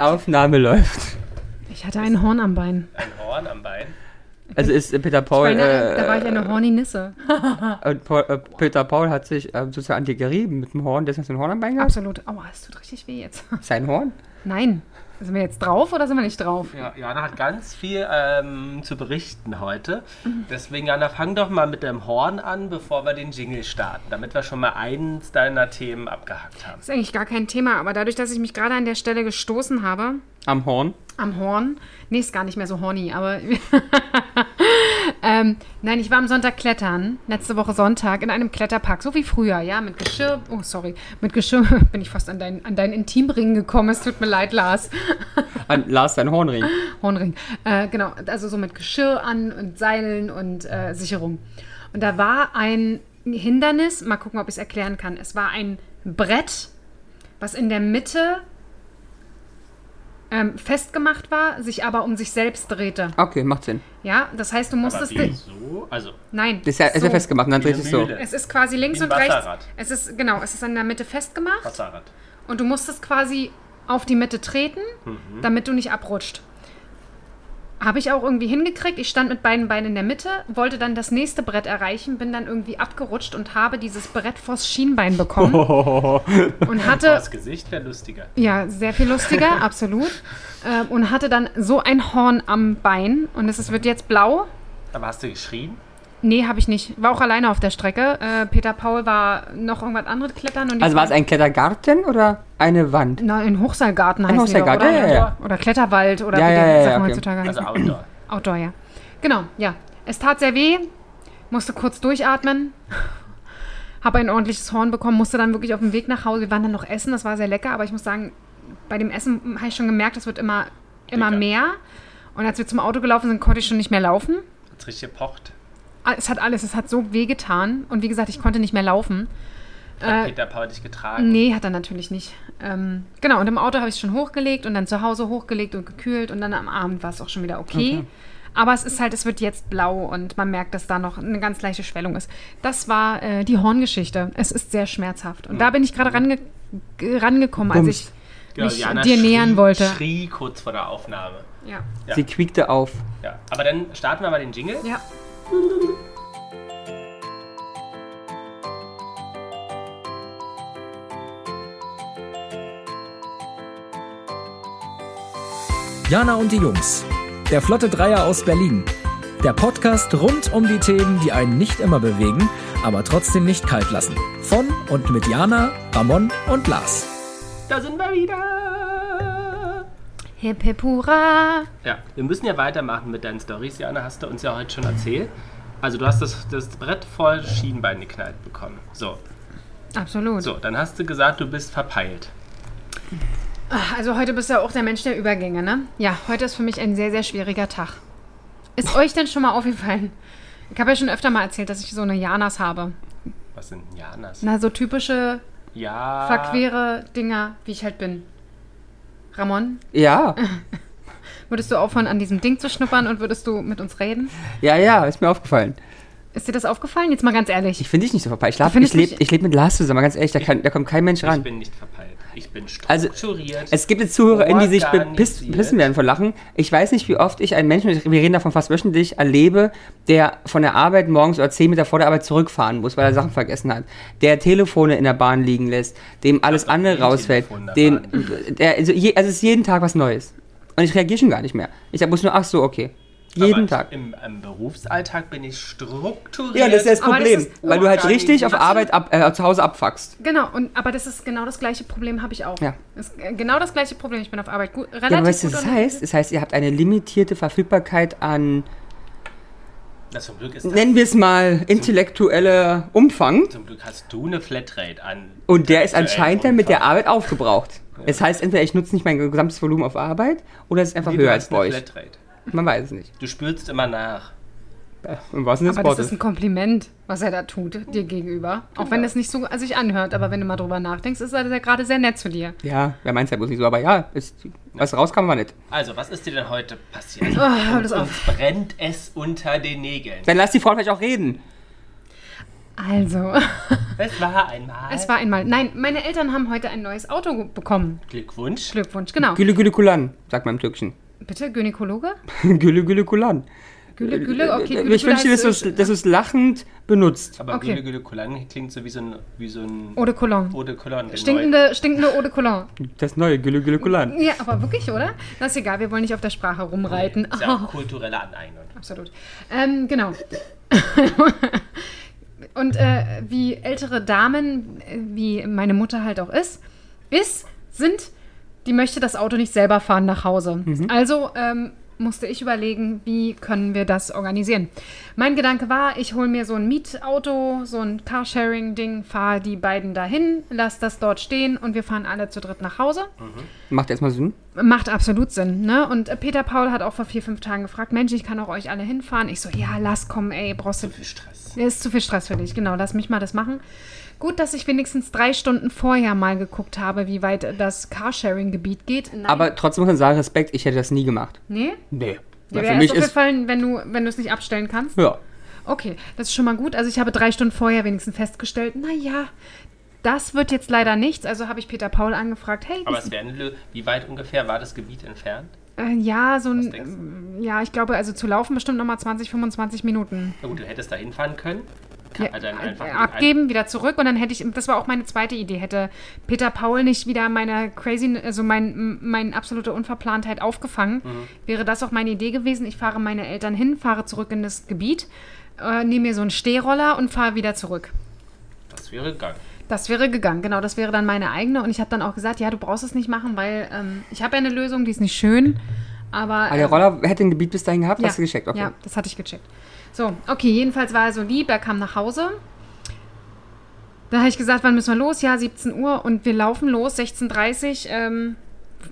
Aufnahme läuft. Ich hatte ein Horn am Bein. Ein Horn am Bein. Also ist äh, Peter Paul. Weil, Äh, da war ich eine horny Nisse. und Paul, äh, Peter Paul hat sich äh, sozusagen an dir gerieben mit dem Horn. Deswegen hast du ein Horn am Bein gehabt? Absolut. Aua, es tut richtig weh jetzt. Sein Horn? Nein. Sind wir jetzt drauf oder sind wir nicht drauf? Ja, Jana hat ganz viel ähm, zu berichten heute. Deswegen, Jana, fang doch mal mit dem Horn an, bevor wir den Jingle starten, damit wir schon mal eins deiner Themen abgehakt haben. Das ist eigentlich gar kein Thema, aber dadurch, dass ich mich gerade an der Stelle gestoßen habe, Am Horn? am Horn, nee, ist gar nicht mehr so horny, aber ähm, nein, ich war am Sonntag klettern, letzte Woche Sonntag, in einem Kletterpark, so wie früher, ja, mit Geschirr, oh, sorry, mit Geschirr bin ich fast an deinen an deinen Intimring gekommen, es tut mir leid, Lars. An Lars sein Hornring. Hornring. Äh, genau, also so mit Geschirr an und Seilen und äh, Sicherung. Und da war ein Hindernis, mal gucken, ob ich es erklären kann. Es war ein Brett, was in der Mitte ähm, festgemacht war, sich aber um sich selbst drehte. Okay, macht Sinn. Ja, das heißt, du Aber musstest. wie so? Also, Nein. Das ist ja, ist ja so. festgemacht und dann dreht sich so. Es ist quasi links Wie ein und rechts. Es ist genau, es ist an der Mitte festgemacht Wasserrad. und du musstest quasi auf die Mitte treten, Mhm. damit du nicht abrutscht. Habe ich auch irgendwie hingekriegt. Ich stand mit beiden Beinen in der Mitte, wollte dann das nächste Brett erreichen, bin dann irgendwie abgerutscht und habe dieses Brett vors Schienbein bekommen und hatte Das Gesicht wäre lustiger. ja sehr viel lustiger, absolut äh, und hatte dann so ein Horn am Bein und es ist- wird jetzt blau. Aber hast du geschrien? Nee, habe ich nicht. War auch alleine auf der Strecke. Äh, Peter Paul war noch irgendwas anderes klettern. Und Also war es ein Klettergarten oder eine Wand? Na, ein Hochseilgarten Ein heißt die doch, Hochseilgarten, oder? ja, ja, ja. Oder Kletterwald oder Ja, wie ja, ja, Sachen ja, okay. heutzutage Also. Outdoor. Outdoor, ja. Genau, ja. Es tat sehr weh, musste kurz durchatmen, habe ein ordentliches Horn bekommen, musste dann wirklich auf dem Weg nach Hause. Wir waren dann noch essen, das war sehr lecker, aber ich muss sagen, bei dem Essen habe ich schon gemerkt, es wird immer, immer mehr. Und als wir zum Auto gelaufen sind, konnte ich schon nicht mehr laufen. Hat's richtig gepocht. Ah, Es hat alles, es hat so weh getan. Und wie gesagt, ich konnte nicht mehr laufen. Hat Äh, Peter Paul dich getragen? Nee, hat er natürlich nicht. Ähm, genau, und im Auto habe ich es schon hochgelegt und dann zu Hause hochgelegt und gekühlt und dann am Abend war es auch schon wieder okay. Aber es ist halt, es wird jetzt blau und man merkt, dass da noch eine ganz leichte Schwellung ist. Das war äh, die Horngeschichte. Es ist sehr schmerzhaft. Und da bin ich gerade range g- rangekommen, als ich Genau, mich Jana dir schrie, nähern wollte. schrie kurz vor der Aufnahme. Ja. Ja. Sie quiekte auf. Ja. Aber dann starten wir mal den Jingle. ja. Jana und die Jungs. Der Flotte Dreier aus Berlin. Der Podcast rund um die Themen, die einen nicht immer bewegen, aber trotzdem nicht kalt lassen. Von und mit Jana, Ramon und Lars. Da sind wir wieder. Hip hip hurra. Ja, wir müssen ja weitermachen mit deinen Stories. Jana, hast du uns ja heute schon erzählt. Also du hast das, das Brett voll Schienbein geknallt bekommen. So, Absolut. so, dann hast du gesagt, du bist verpeilt. Also heute bist du ja auch der Mensch der Übergänge, ne? Ja, heute ist für mich ein sehr, sehr schwieriger Tag. Ist euch denn schon mal aufgefallen? Ich habe ja schon öfter mal erzählt, dass ich so eine Janas habe. Was sind Janas? Na, so typische Ja. verquere Dinger, wie ich halt bin. Ramon, Ja, würdest du aufhören, an diesem Ding zu schnuppern und würdest du mit uns reden? ja, ja, ist mir aufgefallen. Ist dir das aufgefallen? Jetzt mal ganz ehrlich. Ich finde dich nicht so verpeilt. Ich, findest ich lebe ich leb mit Lars zusammen, ganz ehrlich, da, kann, da kommt kein Mensch Ich ran. bin nicht verpeilt. Ich bin Also, strukturiert. Es gibt jetzt ZuhörerInnen, die sich Organisiert. pissen werden vor Lachen. Ich weiß nicht, wie oft ich einen Menschen, wir reden davon fast wöchentlich, erlebe, der von der Arbeit morgens oder zehn Meter vor der Arbeit zurückfahren muss, weil er Sachen vergessen hat. Der Telefone in der Bahn liegen lässt, dem alles doch andere rausfällt. Den, der, also, je, also es ist jeden Tag was Neues. Und ich reagiere schon gar nicht mehr. Ich muss nur, ach so, okay. Jeden Aber Tag. Im, Im Berufsalltag bin ich strukturiert. Ja, das ist das das Problem, ist weil du halt richtig auf. Arbeit ab, äh, zu Hause abfuckst. Genau, und, aber das ist genau das gleiche Problem habe ich auch. Ja. Das ist äh, genau das gleiche Problem. Ich bin auf Arbeit gut, relativ Ja, aber weißt du, gut was das heißt? Das heißt, ihr habt eine limitierte Verfügbarkeit an zum Glück ist das, nennen wir es mal, intellektueller Umfang. Zum Glück hast du eine Flatrate an. Und der ist anscheinend dann mit der. Arbeit aufgebraucht. Das heißt, entweder ich nutze nicht mein gesamtes Volumen auf Arbeit oder es ist einfach Nee, du höher als bei eine euch. Flatrate. Man weiß es nicht. Du spürst immer nach. Im wahrsten Sinne des Aber das ist Wortes. ein Kompliment, was er da tut, dir gegenüber. Auch wenn es nicht so sich anhört, aber wenn du mal drüber nachdenkst, ist er gerade sehr nett zu dir. Ja, wer meint es ja bloß nicht so, aber ja, ist, was rauskam, war nicht. Also, was ist dir denn heute passiert? Oh, hör das auf. brennt es unter den Nägeln. Dann lass die Frau vielleicht auch reden. Also, Es war einmal. es war einmal. Nein, meine Eltern haben heute ein neues Auto bekommen. Glückwunsch. Glückwunsch, genau. Gülle Gülle Kulan, sagt man im Türkischen. Bitte, Gynäkologe? Gülle Gülle Kulan. Gülle, Gülle, okay. Gülle, ich wünsche dir, dass du es- dass du es lachend benutzt. Aber Okay. Gülle Gülle Cologne klingt so wie so ein, wie so ein Eau de Cologne. Eau de Cologne. genau. Stinkende, stinkende Eau de Cologne. Das neue Gülle Gülle Kulan. Ja, aber wirklich, oder? Das ist egal, wir wollen nicht auf der Sprache rumreiten. Ist ja auch kulturelle Aneignung. Absolut. Ähm, genau. Und äh, wie ältere Damen, äh, wie meine Mutter halt auch ist, ist, sind, die möchte das Auto nicht selber fahren nach Hause. Also ähm, musste ich überlegen, wie können wir das organisieren. Mein Gedanke war, ich hole mir so ein Mietauto, so ein Carsharing-Ding, fahre die beiden dahin, lass das dort stehen und wir fahren alle zu dritt nach Hause. Macht erstmal Sinn. Macht absolut Sinn, ne? Und äh, Peter Paul hat auch vor vier, fünf Tagen gefragt, Mensch, ich kann auch euch alle hinfahren. Ich so, ja, lass kommen, ey, brauchst du... Viel Stress. Ist zu viel Stress für dich, genau, lass mich mal das machen. Gut, dass ich wenigstens drei Stunden vorher mal geguckt habe, wie weit das Carsharing-Gebiet geht. Nein. Aber trotzdem muss man sagen, Respekt, ich hätte das nie gemacht. Nee? Nee. Dir wäre für mich erst ist. aufgefallen, wenn du, wenn du es nicht abstellen kannst? Ja. Okay, das ist schon mal gut. Also ich habe drei Stunden vorher wenigstens festgestellt, naja, das wird jetzt leider nichts. Also habe ich Peter Paul angefragt, hey, Aber wie es Lö- Wie weit ungefähr war das Gebiet entfernt? Äh, ja, so ein, ja, ich glaube, also zu laufen bestimmt nochmal 20, 25 Minuten. Na gut, du hättest da hinfahren können. Ja, dann einfach äh, abgeben, wieder zurück und dann hätte ich, das war auch meine zweite Idee, hätte Peter Paul nicht wieder meine crazy, also mein, meine absolute Unverplantheit aufgefangen, Mhm. wäre das auch meine Idee gewesen. Ich fahre meine Eltern hin, fahre zurück in das Gebiet, äh, nehme mir so einen Stehroller und fahre wieder zurück. Das wäre gegangen. Das wäre gegangen, genau, das wäre dann meine eigene. Und ich habe dann auch gesagt, ja, du brauchst es nicht machen, weil ähm, ich habe ja eine Lösung, die ist nicht schön, aber... Aber der ähm, Roller hätte ein Gebiet bis dahin gehabt, hast du gecheckt, okay. ja, das hatte ich gecheckt. So, okay, jedenfalls war er so lieb, er kam nach Hause. Da habe ich gesagt, wann müssen wir los? Ja, 17 Uhr und wir laufen los, 16.30 Uhr ähm,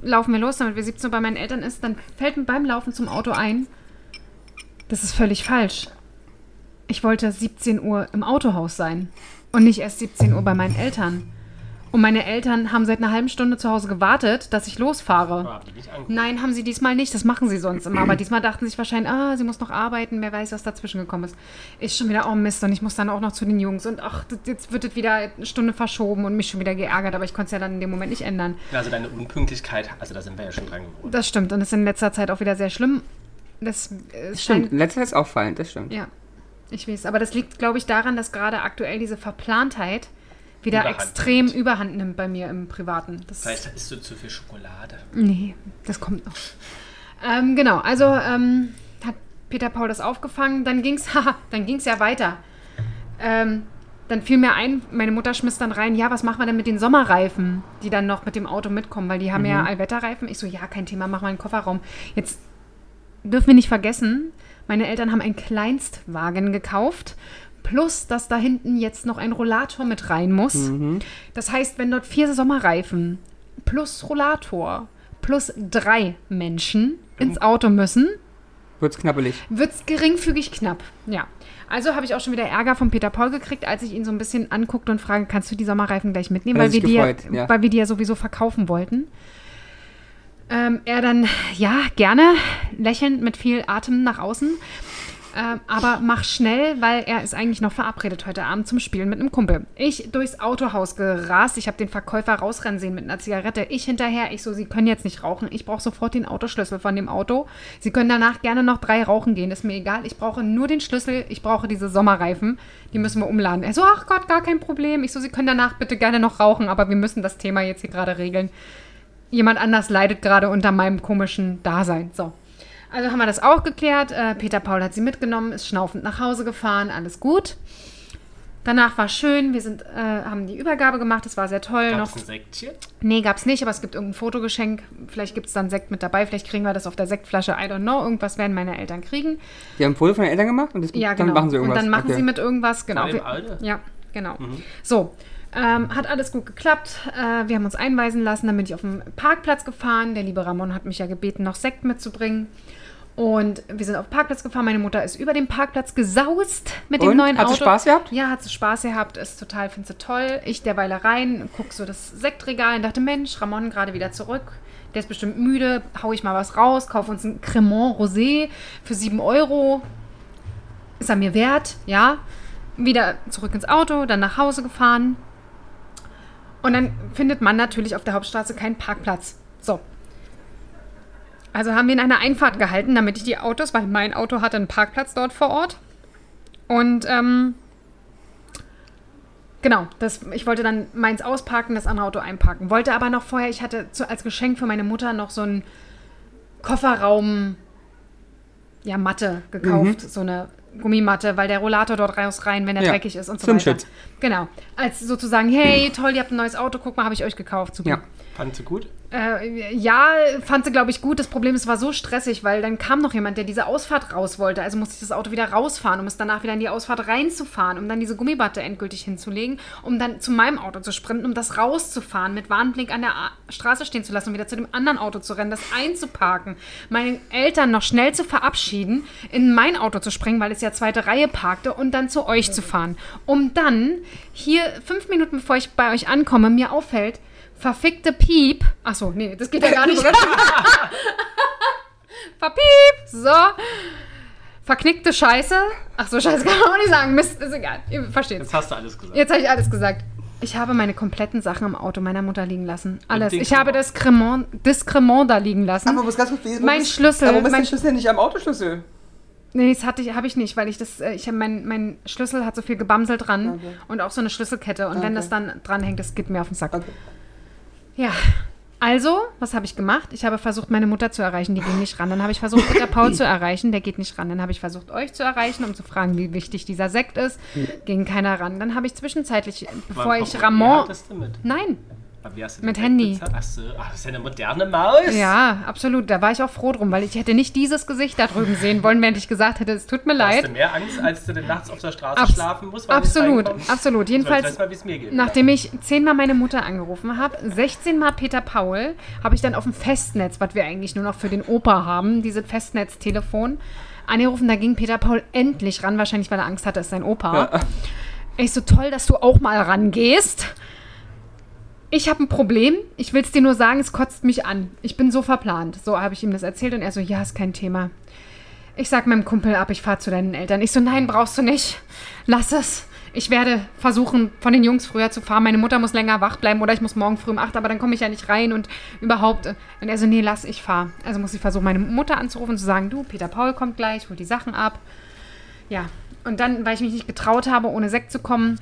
laufen wir los, damit wir 17 Uhr bei meinen Eltern ist. Dann fällt mir beim Laufen zum Auto ein, das ist völlig falsch. Ich wollte 17 Uhr im Autohaus sein und nicht erst 17 Uhr bei meinen Eltern. Und meine Eltern haben seit einer halben Stunde zu Hause gewartet, dass ich losfahre. Die nicht angeguckt. Nein, haben sie diesmal nicht. Das machen sie sonst immer. Aber diesmal dachten sie sich wahrscheinlich, ah, sie muss noch arbeiten. Wer weiß, was dazwischen gekommen ist. Ist schon wieder, oh Mist. Und ich muss dann auch noch zu den Jungs. Und ach, das- jetzt wird es wieder eine Stunde verschoben und mich schon wieder geärgert. Aber ich konnte es ja dann in dem Moment nicht ändern. Also deine Unpünktlichkeit, also da sind wir ja schon dran gewohnt. Das stimmt. Und das ist in letzter Zeit auch wieder sehr schlimm. Das äh, Stimmt, scheint, letztes ist auffallend, das stimmt. ja, ich weiß. Aber das liegt, glaube ich, daran, dass gerade aktuell diese Verplantheit wieder Überhand extrem nimmt. überhand nimmt bei mir im Privaten. Das Vielleicht isst du zu viel Schokolade. Nee, das kommt noch. Ähm, genau, also ähm, hat Peter Paul das aufgefangen. Dann ging's, haha, dann ging's ja weiter. Ähm, dann fiel mir ein, meine Mutter schmiss dann rein, ja, was machen wir denn mit den Sommerreifen, die dann noch mit dem Auto mitkommen, weil die haben ja Allwetterreifen. Ich so, ja, kein Thema, mach mal einen Kofferraum. Jetzt dürfen wir nicht vergessen, meine Eltern haben einen Kleinstwagen gekauft, plus dass da hinten jetzt noch ein Rollator mit rein muss. Das heißt, wenn dort vier Sommerreifen plus Rollator plus drei Menschen ins Auto müssen, Wird's knappelig. wird es geringfügig knapp. Ja. Also habe ich auch schon wieder Ärger von Peter Paul gekriegt, als ich ihn so ein bisschen anguckte und frage, kannst du die Sommerreifen gleich mitnehmen, weil wir, sich die ja, gefreut, ja. weil wir die ja sowieso verkaufen wollten. Ähm, er dann, ja, gerne, lächelnd mit viel Atem nach außen. Ähm, aber mach schnell, weil er ist eigentlich noch verabredet heute Abend zum Spielen mit einem Kumpel. Ich durchs Autohaus gerast. Ich habe den Verkäufer rausrennen sehen mit einer Zigarette. Ich hinterher. Ich so, Sie können jetzt nicht rauchen. Ich brauche sofort den Autoschlüssel von dem Auto. Sie können danach gerne noch drei rauchen gehen. Ist mir egal. Ich brauche nur den Schlüssel. Ich brauche diese Sommerreifen. Die müssen wir umladen. Er so, ach Gott, gar kein Problem. Ich so, Sie können danach bitte gerne noch rauchen, aber wir müssen das Thema jetzt hier gerade regeln. Jemand anders leidet gerade unter meinem komischen Dasein. So. Also haben wir das auch geklärt. Äh, Peter Paul hat sie mitgenommen, ist schnaufend nach Hause gefahren, alles gut. Danach war schön, wir sind, äh, haben die Übergabe gemacht, das war sehr toll. Gab noch, es ein Sektchen? nee, gab's nicht, aber es gibt irgendein Fotogeschenk. Vielleicht gibt es dann Sekt mit dabei, vielleicht kriegen wir das auf der Sektflasche, I don't know. Irgendwas werden meine Eltern kriegen. Die haben Folie von den Eltern gemacht und das, Ja, dann genau. machen sie irgendwas. Und dann machen okay. sie mit irgendwas, genau. dem Wir- Auto? Ja, genau. So, ähm, hat alles gut geklappt. Äh, wir haben uns einweisen lassen, dann bin ich auf den Parkplatz gefahren. Der liebe Ramon hat mich ja gebeten, noch Sekt mitzubringen. Und wir sind auf den Parkplatz gefahren. Meine Mutter ist über den Parkplatz gesaust mit dem Und? neuen Hat Auto. sie Spaß gehabt? Ja, hat sie Spaß gehabt. Ist total, finde sie toll. Ich derweil rein, guck so das Sektregal und dachte, Mensch, Ramon gerade wieder zurück. Der ist bestimmt müde. Hau ich mal was raus, kaufe uns ein Cremant Rosé für 7 Euro ist er mir wert, ja. wieder zurück ins Auto, dann nach Hause gefahren. Und dann findet man natürlich auf der Hauptstraße keinen Parkplatz. So. Also haben wir in einer Einfahrt gehalten, damit ich die Autos, weil mein Auto hatte einen Parkplatz dort vor Ort. Und ähm, genau, das, ich wollte dann meins ausparken, das andere Auto einparken. Wollte aber noch vorher, ich hatte zu, als Geschenk für meine Mutter noch so einen Kofferraum, ja, Matte gekauft. So eine Gummimatte, weil der Rollator dort raus rein, wenn er Ja, dreckig ist und so Schwimmschutz. weiter. Genau. Als sozusagen, hey, toll, ihr habt ein neues Auto, guck mal, habe ich euch gekauft. Super. Ja. Fand sie gut? Äh, ja, fand sie, glaube ich, gut. Das Problem ist, es war so stressig, weil dann kam noch jemand, der diese Ausfahrt raus wollte. Also musste ich das Auto wieder rausfahren, um es danach wieder in die Ausfahrt reinzufahren, um dann diese Gummibatte endgültig hinzulegen, um dann zu meinem Auto zu sprinten, um das rauszufahren, mit Warnblink an der A Straße stehen zu lassen und wieder zu dem anderen Auto zu rennen, das einzuparken, meine Eltern noch schnell zu verabschieden, in mein Auto zu springen, weil es ja zweite Reihe parkte und dann zu euch zu fahren. Um dann hier fünf Minuten bevor ich bei euch ankomme, mir auffällt, verfickte Piep. Achso, nee, das geht ja gar nicht. Verpiep. So. Verknickte Scheiße. Ach so, Scheiße kann man auch nicht sagen. Mist, ist egal. Ihr versteht Jetzt hast du alles gesagt. Jetzt habe ich alles gesagt. Ich habe meine kompletten Sachen im Auto meiner Mutter liegen lassen. Alles. Ich habe das Cremant, das Cremant da liegen lassen. Aber was ganz kurz, wo Mein ist- Schlüssel, Aber warum ist mein- der Schlüssel nicht am Autoschlüssel? Nee, das hatte ich, habe ich nicht, weil ich das, äh, ich habe mein, mein Schlüssel hat so viel Gebamsel dran Okay. und auch so eine Schlüsselkette. Und wenn Okay. das dann dranhängt, das geht mir auf den Sack. Okay. Ja. Also, was habe ich gemacht? Ich habe versucht, meine Mutter zu erreichen, die ging nicht ran. Dann habe ich versucht, Peter Paul zu erreichen, der geht nicht ran. Dann habe ich versucht, euch zu erreichen, um zu fragen, wie wichtig dieser Sekt ist. Ging keiner ran. Dann habe ich zwischenzeitlich, bevor Warum- ich Ramon. Nein, Mit Handy. bezahlt? Ach das ist ja eine moderne Maus. Ja, absolut. Da war ich auch froh drum, weil ich hätte nicht dieses Gesicht da drüben sehen wollen, während ich gesagt hätte, es tut mir Hast du leid. mehr Angst, als du denn nachts auf der Straße Abs- schlafen musst? Absolut, absolut. Jedenfalls, mal, geht. nachdem ich zehnmal meine Mutter angerufen habe, 16 Mal Peter Paul, habe ich dann auf dem Festnetz, was wir eigentlich nur noch für den Opa haben, dieses Festnetztelefon, angerufen. Da ging Peter Paul endlich ran, wahrscheinlich weil er Angst hatte, es ist sein Opa. Ich so, toll, dass du auch mal rangehst. Ich habe ein Problem. Ich will es dir nur sagen, es kotzt mich an. Ich bin so verplant. So habe ich ihm das erzählt und er so, ja, ist kein Thema. Ich sag meinem Kumpel ab, ich fahre zu deinen Eltern. Ich so, nein, brauchst du nicht. Lass es. Ich werde versuchen, von den Jungs früher zu fahren. Meine Mutter muss länger wach bleiben oder ich muss morgen früh um 8, aber dann komme ich ja nicht rein und überhaupt. Und er so, nee, lass, ich fahre. Also muss ich versuchen, meine Mutter anzurufen und zu sagen, du, Peter Paul kommt gleich, holt die Sachen ab. Ja, und dann, weil ich mich nicht getraut habe, ohne Sekt zu kommen,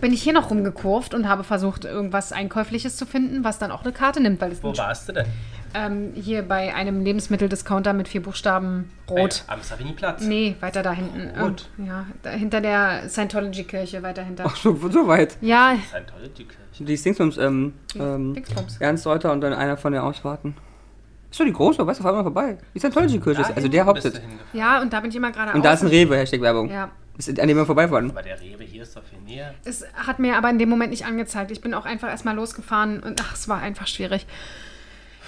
bin ich hier noch rumgekurvt und habe versucht, irgendwas Einkäufliches zu finden, was dann auch eine Karte nimmt, weil es Wo warst du denn? ähm, hier bei einem Lebensmitteldiscounter mit vier Buchstaben rot. Am Savigny-Platz. Nee, weiter da hinten. Rot. Ähm, ja, da, hinter der Scientology-Kirche, weiter hinter. Ach, so, so weit. Ja, Scientology-Kirche. Die Dingsbums, ähm, ähm, Dingsbums. Ernst Reuter und dann einer von der Ausfahrten. Ist doch die große, weißt du, fahr mal vorbei. Die Scientology-Kirche ist, also der Hauptsitz. Ja, und da bin ich immer gerade Und da ist ein Rewe, Hashtag Werbung. Ja. Ist, an dem wir vorbeifahren. Aber der Rewe hier ist doch viel näher. Es hat mir aber in dem Moment nicht angezeigt. Ich bin auch einfach erstmal losgefahren und ach, es war einfach schwierig.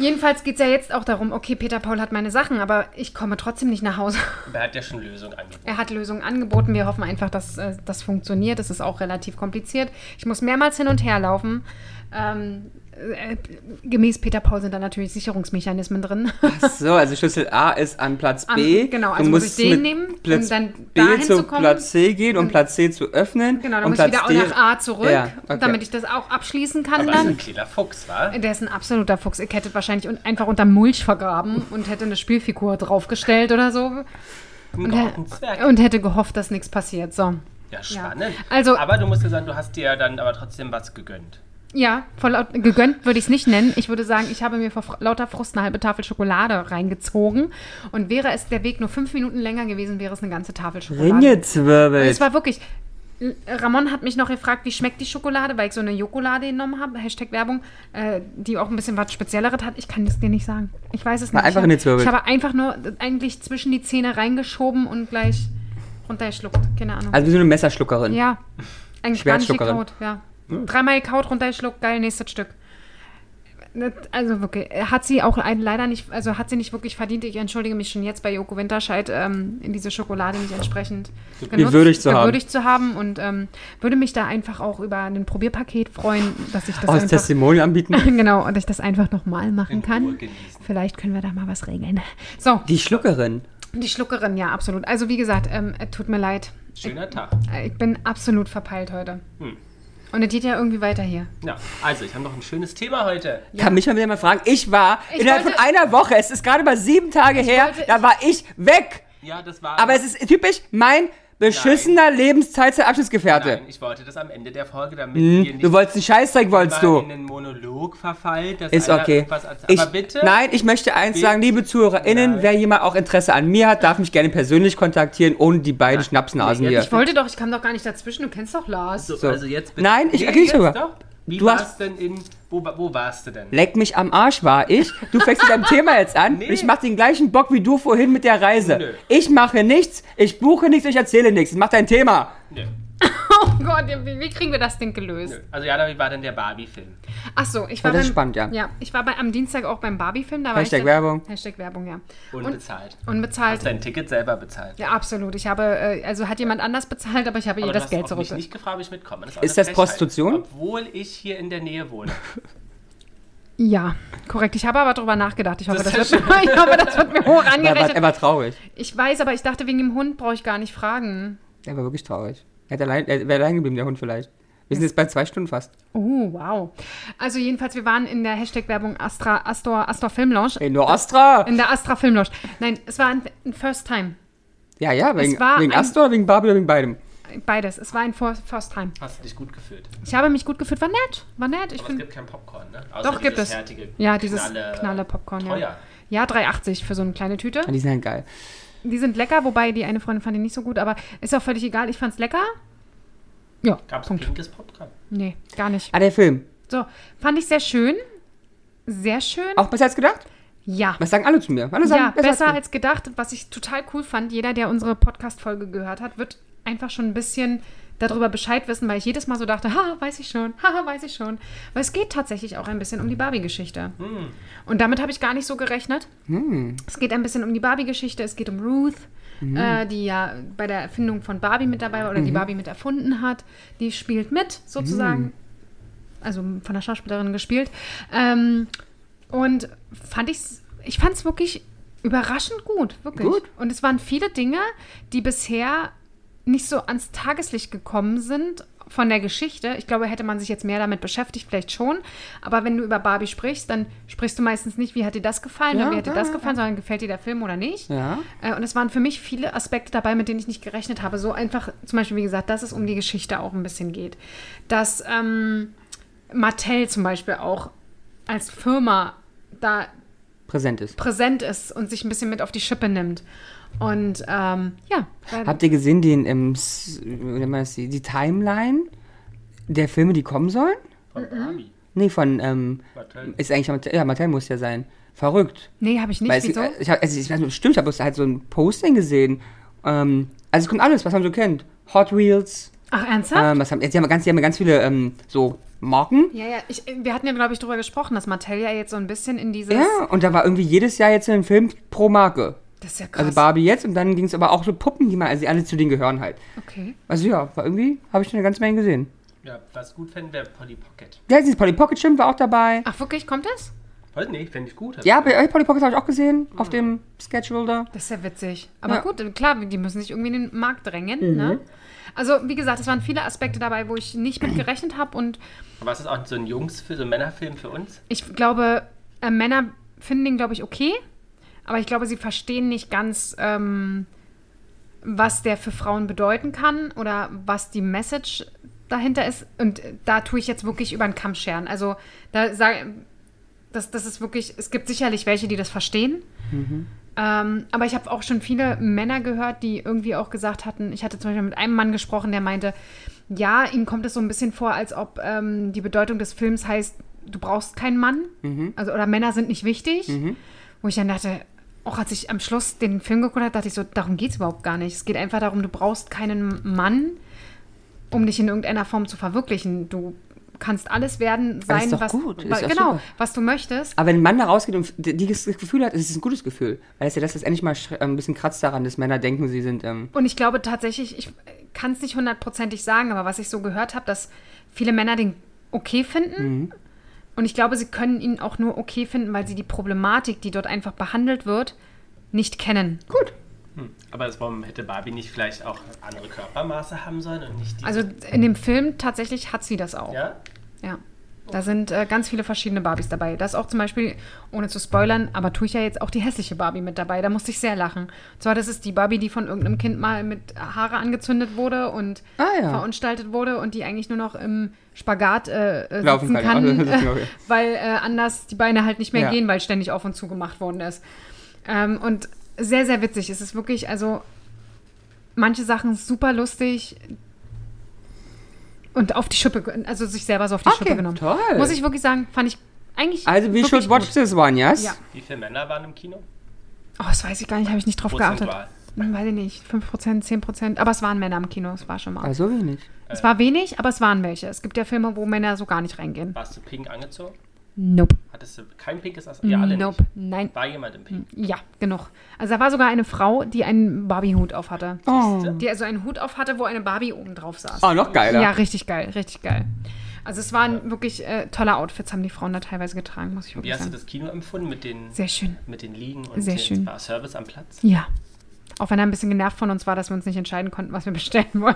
Jedenfalls geht es ja jetzt auch darum, okay, Peter Paul hat meine Sachen, aber ich komme trotzdem nicht nach Hause. Aber er hat ja schon Lösungen angeboten. Er hat Lösungen angeboten. Wir hoffen einfach, dass äh, das funktioniert. Das ist auch relativ kompliziert. Ich muss mehrmals hin und her laufen. Ähm, äh, gemäß Peter Paul sind da natürlich Sicherungsmechanismen drin. Ach so, also Schlüssel A ist an Platz An- B. genau, du also muss musst ich den nehmen, um Platz dann B dahin zu kommen. Platz C gehen, um Platz C zu öffnen. genau, dann und muss ich Platz wieder D nach A zurück, Ja, okay. damit ich das auch abschließen kann Aber ist dann. ein kleiner Fuchs, wa? Der ist ein absoluter Fuchs. Ich hätte wahrscheinlich un einfach unter Mulch vergraben und hätte eine Spielfigur draufgestellt oder so. Und, und hätte gehofft, dass nichts passiert. So. Ja, spannend. Also- aber du musst dir sagen, du hast dir dann aber trotzdem was gegönnt. Ja, vor laut, gegönnt würde ich es nicht nennen. Ich würde sagen, ich habe mir vor lauter Frust eine halbe Tafel Schokolade reingezogen. Und wäre es der Weg nur fünf Minuten länger gewesen, wäre es eine ganze Tafel Schokolade. Ringezwirbel. Es war wirklich. Ramon hat mich noch gefragt, wie schmeckt die Schokolade, weil ich so eine Jokolade genommen habe, Hashtag Werbung, äh, die auch ein bisschen was Spezielleres hat. Ich kann es dir nicht sagen. Ich weiß es War nicht. einfach ich, Zwirbel. ich habe einfach nur eigentlich zwischen die Zähne reingeschoben und gleich runtergeschluckt. Keine Ahnung. Also wie so eine Messerschluckerin. ja, eigentlich Schwertschluckerin. gekaut. Ja. Dreimal gekaut, runtergeschluckt, geil, nächstes Stück. Also wirklich, hat sie auch leider nicht, also hat sie nicht wirklich verdient. Ich entschuldige mich schon jetzt bei Joko Winterscheid, ähm, in diese Schokolade nicht entsprechend Gewürdigt zu haben. gewürdigt zu haben und ähm, würde mich da einfach auch über ein Probierpaket freuen, dass ich das Aus einfach, Testimonial anbieten. genau, und dass ich das einfach nochmal machen kann. Vielleicht können wir da mal was regeln. So, Die Schluckerin. die Schluckerin, ja, absolut. Also wie gesagt, ähm, es tut mir leid. Schöner Tag. Äh, Ich bin absolut verpeilt heute. Hm. Und es geht ja irgendwie weiter hier. Ja, also ich habe noch ein schönes Thema heute. Kann mich mal wieder mal fragen. Ich war Ich innerhalb wollte- von einer Woche, es ist gerade mal sieben Tage her, wollte- da war ich weg. Ja, das war. Aber es ist typisch mein beschissener Lebenszeit-Abschnittsgefährte. Nein, ich wollte das am Ende der Folge, damit Hm, wir nicht du wolltest einen Scheißdreck, wolltest du. in einen Monolog verfallen, dass Ist okay. Ich, Aber bitte. Nein, ich möchte eins Wir- sagen, liebe ZuhörerInnen, Nein. wer jemand auch Interesse an mir hat, darf mich gerne persönlich kontaktieren, ohne die beiden Schnapsnasen Nee, hier. Ich wollte doch, ich kam doch gar nicht dazwischen. Du kennst doch Lars. So, So. Also jetzt bitte. Nein, ich- nee, ich- jetzt drüber. doch. Wie Du hast- denn in. Wo, wo warst du denn? Leck mich am Arsch war ich. Du fängst mit deinem Thema jetzt an. Nee. Und ich mache den gleichen Bock wie du vorhin mit der Reise. Nö. Ich mache nichts, ich buche nichts, ich erzähle nichts. Mach dein Thema. Nö. Oh Gott, wie, wie kriegen wir das Ding gelöst? Nö. Also Jana, wie war denn der Barbie-Film? Ach so, ich war Oh, das ist beim, spannend, ja. Ja, ich war bei, am Dienstag auch beim Barbie-Film. Da war Hashtag ich, Werbung. Hashtag Werbung, ja. Unbezahlt. Unbezahlt. Hast dein Ticket selber bezahlt. Ja, absolut. Ich habe, äh, also hat jemand anders bezahlt, aber ich habe ihr Aber das du hast Geld zurück. mich nicht gefragt, ob ich mitkomme. Das Ist eine das Frechheit, Prostitution? Obwohl ich hier in der Nähe wohne. Ja, korrekt. Ich habe aber darüber nachgedacht. Ich hoffe, das, Das wird, ist ich hoffe, das wird mir hoch Er war, angerechnet. er war traurig. Ich weiß, aber ich dachte, wegen dem Hund brauche ich gar nicht fragen. Er war wirklich traurig. Er, hat allein, er wäre allein geblieben, der Hund vielleicht. Wir sind jetzt bei zwei Stunden fast. Oh, wow. Also jedenfalls, wir waren in der Hashtag-Werbung Astra, Astor, Astor Film Lounge. Ey, nur Astra! In der Astra Film Lounge. Nein, es war ein, ein First Time. Ja, ja, wegen, war wegen ein- Astra oder wegen Barbie oder wegen beidem? Beides. Es war ein First Time. Hast du dich gut gefühlt? Ich habe mich gut gefühlt. War nett. War nett. Ich Aber es gibt kein Popcorn, ne? Außer doch, gibt es. fertige, Ja, dieses Knalle, Knalle, Popcorn. Ja. Teuer. ja, 3,80 für so eine kleine Tüte. Ja, die sind halt geil. Die sind lecker, wobei die eine Freundin fand die nicht so gut, aber ist auch völlig egal. Ich fand's lecker. Ja, Gab es Punkt. pinkes Popcorn? Nee, gar nicht. Ah, der Film. So, fand ich sehr schön. Sehr schön. Auch besser als gedacht? ja. Was sagen alle zu mir? Alle sagen, Ja, besser gedacht. als gedacht. Was ich total cool fand, jeder, der unsere Podcast-Folge gehört hat, wird einfach schon ein bisschen darüber Bescheid wissen, weil ich jedes Mal so dachte, ha, weiß ich schon, ha, weiß ich schon. Weil es geht tatsächlich auch ein bisschen um die Barbie-Geschichte. Und damit habe ich gar nicht so gerechnet. Es geht ein bisschen um die Barbie-Geschichte, es geht um Ruth, äh, die ja bei der Erfindung von Barbie mit dabei war oder die Barbie mit erfunden hat. Die spielt mit, sozusagen. Also von der Schauspielerin gespielt. Ähm, und fand ich's, ich fand es wirklich überraschend gut, wirklich. Gut. Und es waren viele Dinge, die bisher nicht so ans Tageslicht gekommen sind von der Geschichte. Ich glaube, hätte man sich jetzt mehr damit beschäftigt, vielleicht schon. Aber wenn du über Barbie sprichst, dann sprichst du meistens nicht, wie hat dir das gefallen Ja, oder wie hat dir ja, das ja, gefallen, sondern gefällt dir der Film oder nicht. Ja. Äh, Und es waren für mich viele Aspekte dabei, mit denen ich nicht gerechnet habe. So einfach, zum Beispiel, wie gesagt, dass es um die Geschichte auch ein bisschen geht. Dass ähm, Mattel zum Beispiel auch als Firma da Präsent ist. präsent ist und sich ein bisschen mit auf die Schippe nimmt. Und ähm, ja, Habt ihr gesehen, den, ähm, S- wie nennt man das, die, die Timeline der Filme, die kommen sollen? Von Barbie. Nee, von, ähm, Mattel. ist eigentlich, Mattel- ja, Mattel muss ja sein. Verrückt. nee, habe ich nicht. Weil es, Wieso? ich, hab, also ich weiß nicht, stimmt, ich habe halt so ein Posting gesehen. Ähm, also es kommt alles, was man so kennt. Hot Wheels, Ach, ernsthaft? ähm, was haben, jetzt, die haben ganz, die haben ganz viele ähm, so Marken. ja, ja, ich, wir hatten ja, glaube ich, darüber gesprochen, dass Mattel ja jetzt so ein bisschen in dieses. Ja, und da war irgendwie jedes Jahr jetzt ein Film pro Marke. Das ist ja krass. Also Barbie jetzt und dann ging es aber auch so Puppen, die mal, also die alle zu denen gehören halt. okay. Also ja, war irgendwie, habe ich schon eine ganze Menge gesehen. Ja, was gut fände, wäre Polly Pocket. Ja, dieses Polly Pocket Schimpf war auch dabei. Ach, wirklich, kommt das? Weiß nicht, fände ich gut. Ja, bei euch Polly Pocket habe ich auch gesehen, auf dem Schedule da. Das ist ja witzig. Aber Ja. gut, klar, die müssen sich irgendwie in den Markt drängen. Ne? Also, wie gesagt, es waren viele Aspekte dabei, wo ich nicht mit gerechnet habe. Und Aber ist das auch so ein Jungsfilm, so ein Männerfilm für uns? ich glaube, äh, Männer finden den, glaube ich, okay. Aber ich glaube, sie verstehen nicht ganz, ähm, was der für Frauen bedeuten kann oder was die Message dahinter ist. Und da tue ich jetzt wirklich über den Kamm scheren. Also, da sage das, das ist wirklich, es gibt sicherlich welche, die das verstehen. Ähm, aber ich habe auch schon viele Männer gehört, die irgendwie auch gesagt hatten, ich hatte zum Beispiel mit einem Mann gesprochen, der meinte, ja, ihm kommt es so ein bisschen vor, als ob ähm, die Bedeutung des Films heißt, du brauchst keinen Mann. Also, oder Männer sind nicht wichtig. Wo ich dann dachte, auch als ich am Schluss den Film geguckt habe, dachte ich so, darum geht es überhaupt gar nicht. Es geht einfach darum, du brauchst keinen Mann, um dich in irgendeiner Form zu verwirklichen. Du kannst alles werden, Aber ist sein, doch was, gut, ist genau, super. was du möchtest. Aber wenn ein Mann da rausgeht und dieses Gefühl hat, es ist ein gutes Gefühl. Weil es ja das, das endlich mal äh, ein bisschen kratzt daran, dass Männer denken, sie sind, ähm, Und ich glaube tatsächlich, ich kann es nicht hundertprozentig sagen, aber was ich so gehört habe, dass viele Männer den okay finden. Und ich glaube, sie können ihn auch nur okay finden, weil sie die Problematik, die dort einfach behandelt wird, nicht kennen. gut. Aber das, warum hätte Barbie nicht vielleicht auch andere Körpermaße haben sollen und nicht die? Also in dem Film tatsächlich hat sie das auch. ja? Ja. Da sind äh, ganz viele verschiedene Barbies dabei. Da ist auch zum Beispiel, ohne zu spoilern, aber tue ich ja jetzt auch die hässliche Barbie mit dabei. Da musste ich sehr lachen. Und zwar, das ist die Barbie, die von irgendeinem Kind mal mit Haare angezündet wurde und Ah, ja. verunstaltet wurde und die eigentlich nur noch im Spagat äh, äh, Laufen sitzen kann. kann, Also, okay. weil äh, anders die Beine halt nicht mehr Ja. gehen, weil ständig auf und zu gemacht worden ist. Ähm, und sehr, sehr witzig. Es ist wirklich, also manche Sachen super lustig und auf die Schippe, also sich selber so auf die Okay, Schippe genommen. toll. Muss ich wirklich sagen, fand ich eigentlich. Also, we should watch gut. this one, yes? Ja. Wie viele Männer waren im Kino? Oh, das weiß ich gar nicht, habe ich nicht drauf geachtet. Hm, Weiß ich nicht, 5%, 10%. Aber es waren Männer im Kino, es war schon mal. Also wenig. es war wenig, aber es waren welche. Es gibt ja Filme, wo Männer so gar nicht reingehen. Warst du pink angezogen? Nope. Hattest du kein pinkes As Ja, alle nope. nicht. Nein. War jemand im Pink? Ja, genug. Also da war sogar eine Frau, die einen Barbie-Hut auf hatte. Oh, Die also einen Hut auf hatte, wo eine Barbie oben drauf saß. oh noch geiler. Ja, richtig geil, richtig geil. Also es waren wirklich äh, tolle Outfits, haben die Frauen da teilweise getragen, muss ich Wie wirklich hast du sagen. das Kino empfunden mit den, Sehr schön. mit den Liegen und Sehr den- schön. War Service am Platz? Ja. Auch wenn er ein bisschen genervt von uns war, dass wir uns nicht entscheiden konnten, was wir bestellen wollen.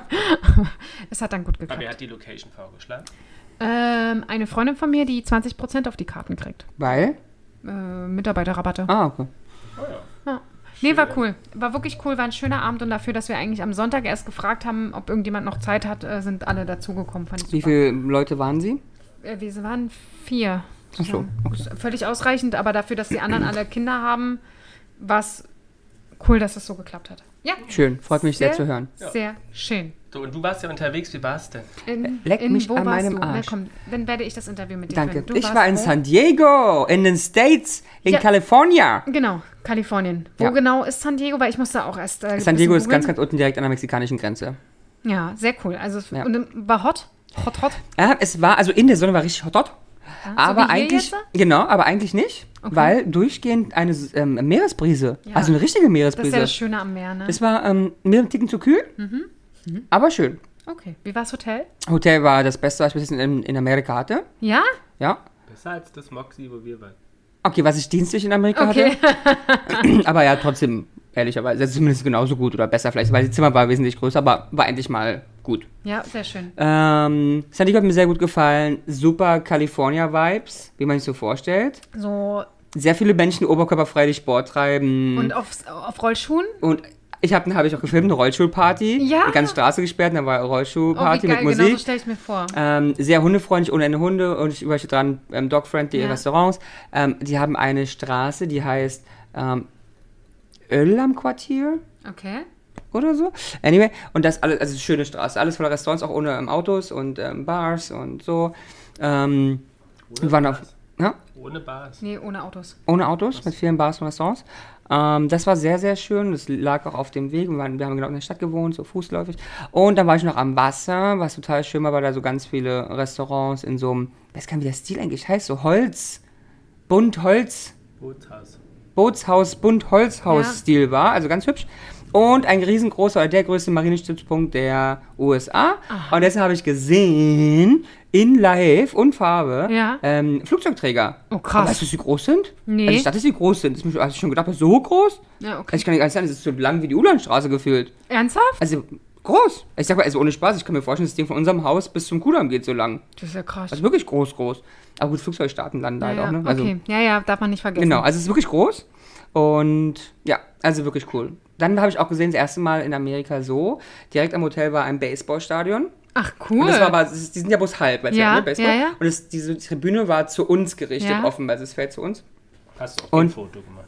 es hat dann gut Aber wer geklappt. hat die Location vorgeschlagen? Ähm, eine Freundin von mir, die 20% auf die Karten kriegt. Weil? Äh, Mitarbeiterrabatte. Ah, okay. Oh ja. Ja. Nee, war cool. War wirklich cool, war ein schöner Abend und dafür, dass wir eigentlich am Sonntag erst gefragt haben, ob irgendjemand noch Zeit hat, äh, sind alle dazugekommen. Wie super. viele Leute waren sie? Äh, wir waren vier. Ach so, okay. Ist Völlig ausreichend, aber dafür, dass die anderen alle Kinder haben, war es cool, dass es so geklappt hat. Ja, Schön, freut mich sehr, zu hören. Sehr schön. So, und du warst ja unterwegs, wie war's denn? In, Leck mich wo an warst meinem du? Na, Arsch. komm, dann werde ich das Interview mit dir Danke. Ich warst war in wo? San Diego, in den States, in Ja. California. Genau, Kalifornien. Wo Ja. genau ist San Diego? Weil ich musste auch erst. Äh, San Diego ist ganz, ganz unten direkt an der mexikanischen Grenze. Ja, sehr cool. Also, es- Ja. und war hot? Hot, hot? Ja, es war, also in der Sonne war richtig hot, hot. aber wie hier eigentlich, jetzt? genau, aber eigentlich nicht, weil durchgehend eine ähm, Meeresbrise, Ja. also eine richtige Das Meeresbrise. ist ja das Schöne am Meer, ne? Es war ähm, mir ein Ticken zu kühl, Mhm. Aber schön. Okay. Wie war das Hotel? Hotel war das Beste, was ich bis jetzt in, in Amerika hatte. Ja? Ja. Besser als das Moxie, wo wir waren. Okay, was ich dienstlich in Amerika Okay. hatte. aber ja, trotzdem, ehrlicherweise, zumindest genauso gut oder besser vielleicht, weil das Zimmer war wesentlich größer, aber war endlich mal gut. Ja, sehr schön. Ähm, San Diego hat mir sehr gut gefallen. Super California-Vibes, wie man sich so vorstellt. So, Sehr viele Menschen oberkörperfrei die Sport treiben. und auf, auf Rollschuhen? Und ich habe hab ich auch gefilmt, eine Rollstuhlparty. Ja. Die ganze Straße gesperrt, dann war eine Oh, wie Rollstuhlparty geil, mit genau so Musik. stelle ich mir vor. ähm, sehr hundefreundlich, ohne Ende Hunde und ich überall dran, ähm, dog-friendly Ja. Restaurants. Ähm, die haben eine Straße, die heißt ähm, Öl am Quartier Okay. oder so. Anyway, und das alles, also eine schöne Straße, alles voller Restaurants, auch ohne ähm, Autos und ähm, Bars und so. Ähm, wir waren auf, Bars. ja, Ohne Bars. Nee, ohne Autos. ohne Autos, mit vielen Bars und Restaurants. Ähm, das war sehr, sehr schön. Das lag auch auf dem Weg. Wir, waren, wir haben genau in der Stadt gewohnt, so fußläufig. Und dann war ich noch am Wasser, was total schön war, weil da so ganz viele Restaurants in so einem, ich weiß gar nicht, wie der Stil eigentlich heißt, so Holz, bunt Holz, Bootshaus. Bootshaus, bunt Holzhaus-Stil war, also ganz hübsch. Und ein riesengroßer, oder der größte Marinestützpunkt der USA. Und deshalb habe ich gesehen, in Live und Farbe, Ja. ähm, Flugzeugträger. Oh, krass. Aber weißt du, dass sie groß sind? Nee. Also ich dachte, dass sie groß sind. Das also ich schon gedacht, so groß? Ja, okay. Also ich kann nicht ganz sagen, das ist so lang wie die Ulandstraße gefühlt. Ernsthaft? Also groß. Ich sag mal, also ohne Spaß, ich kann mir vorstellen, das Ding von unserem Haus bis zum Kudamm geht so lang. Das ist ja krass. Also wirklich groß, groß. Aber gut, Flugzeugstarten landen da ja, halt auch, ne? Also, okay. Ja, ja, darf man nicht vergessen. Genau, also es ist wirklich groß. Und ja, also wirklich cool. Dann habe ich auch gesehen, das erste Mal in Amerika so, direkt am Hotel war ein Baseballstadion. Ach, cool. Und das war aber, das die sind ja bloß halb, weil Ja, ja, ne, Baseball. ja, ja. Und es, diese Tribüne war zu uns gerichtet, Ja. offen, also es fällt zu uns. Hast du auch Und- ein Foto gemacht?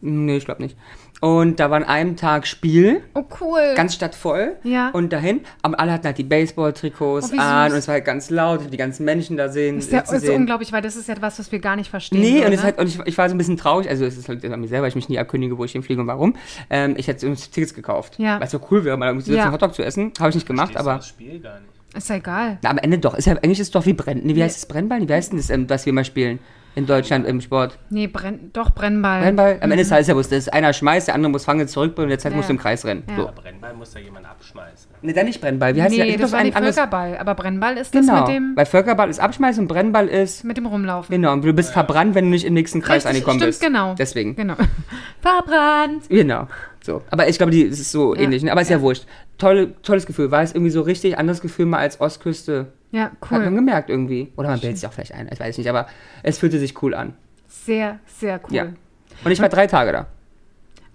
Nee, ich glaube nicht. Und da war an einem Tag Spiel, oh, cool. ganz stadtvoll. Ja. Und dahin, aber alle hatten halt die Baseball-Trikots Oh, an und es war halt ganz laut, die ganzen Menschen da sehen. ist ja ist sehen. unglaublich, weil das ist ja was, was wir gar nicht verstehen. Nee, so, und, es ne? hat, und ich, ich war so ein bisschen traurig, also es ist halt an mir selber, weil ich mich nie abkündige, wo ich hinfliege und warum. Ähm, ich hätte uns Tickets gekauft, Ja. weil es so cool wäre, mal irgendwie zu sitzen, Ja. einen Hotdog zu essen. Habe ich nicht gemacht, Verstehst aber das Spiel gar nicht. Ist ja egal. na, am Ende doch. Ist ja, eigentlich ist es doch wie Brenn. Nee, wie heißt das Brennball? Wie heißt denn das, ähm, was wir mal spielen? In Deutschland im Sport. Nee, brenn, doch, Brennball. Brennball, am Ende ist es ja das ist einer schmeißt, der andere muss fangen, zurückbringen und der Zeit Ja. musst du im Kreis rennen. Ja. So. Aber Brennball muss da jemand abschmeißen. Ne, dann nicht Brennball. Wie heißt nee, das doch war nicht Völkerball. Aber Brennball ist das Genau. mit dem, Weil Völkerball ist Abschmeißen und Brennball ist. mit dem Rumlaufen. Genau, und du bist verbrannt, wenn du nicht im nächsten Kreis Richtig, angekommen stimmt, bist. genau. Deswegen. Genau. Verbrannt. Genau. So. Aber ich glaube, die es ist so Ja. ähnlich. Ne? Aber ist ja. wurscht. Tolle, tolles Gefühl. War es irgendwie so richtig anderes Gefühl mal als Ostküste? Ja, Hat man cool. gemerkt irgendwie. Oder man bildet sich auch vielleicht ein. Ich weiß nicht. Aber es fühlte sich cool an. Sehr, sehr cool. Ja. Und ich war drei Tage da.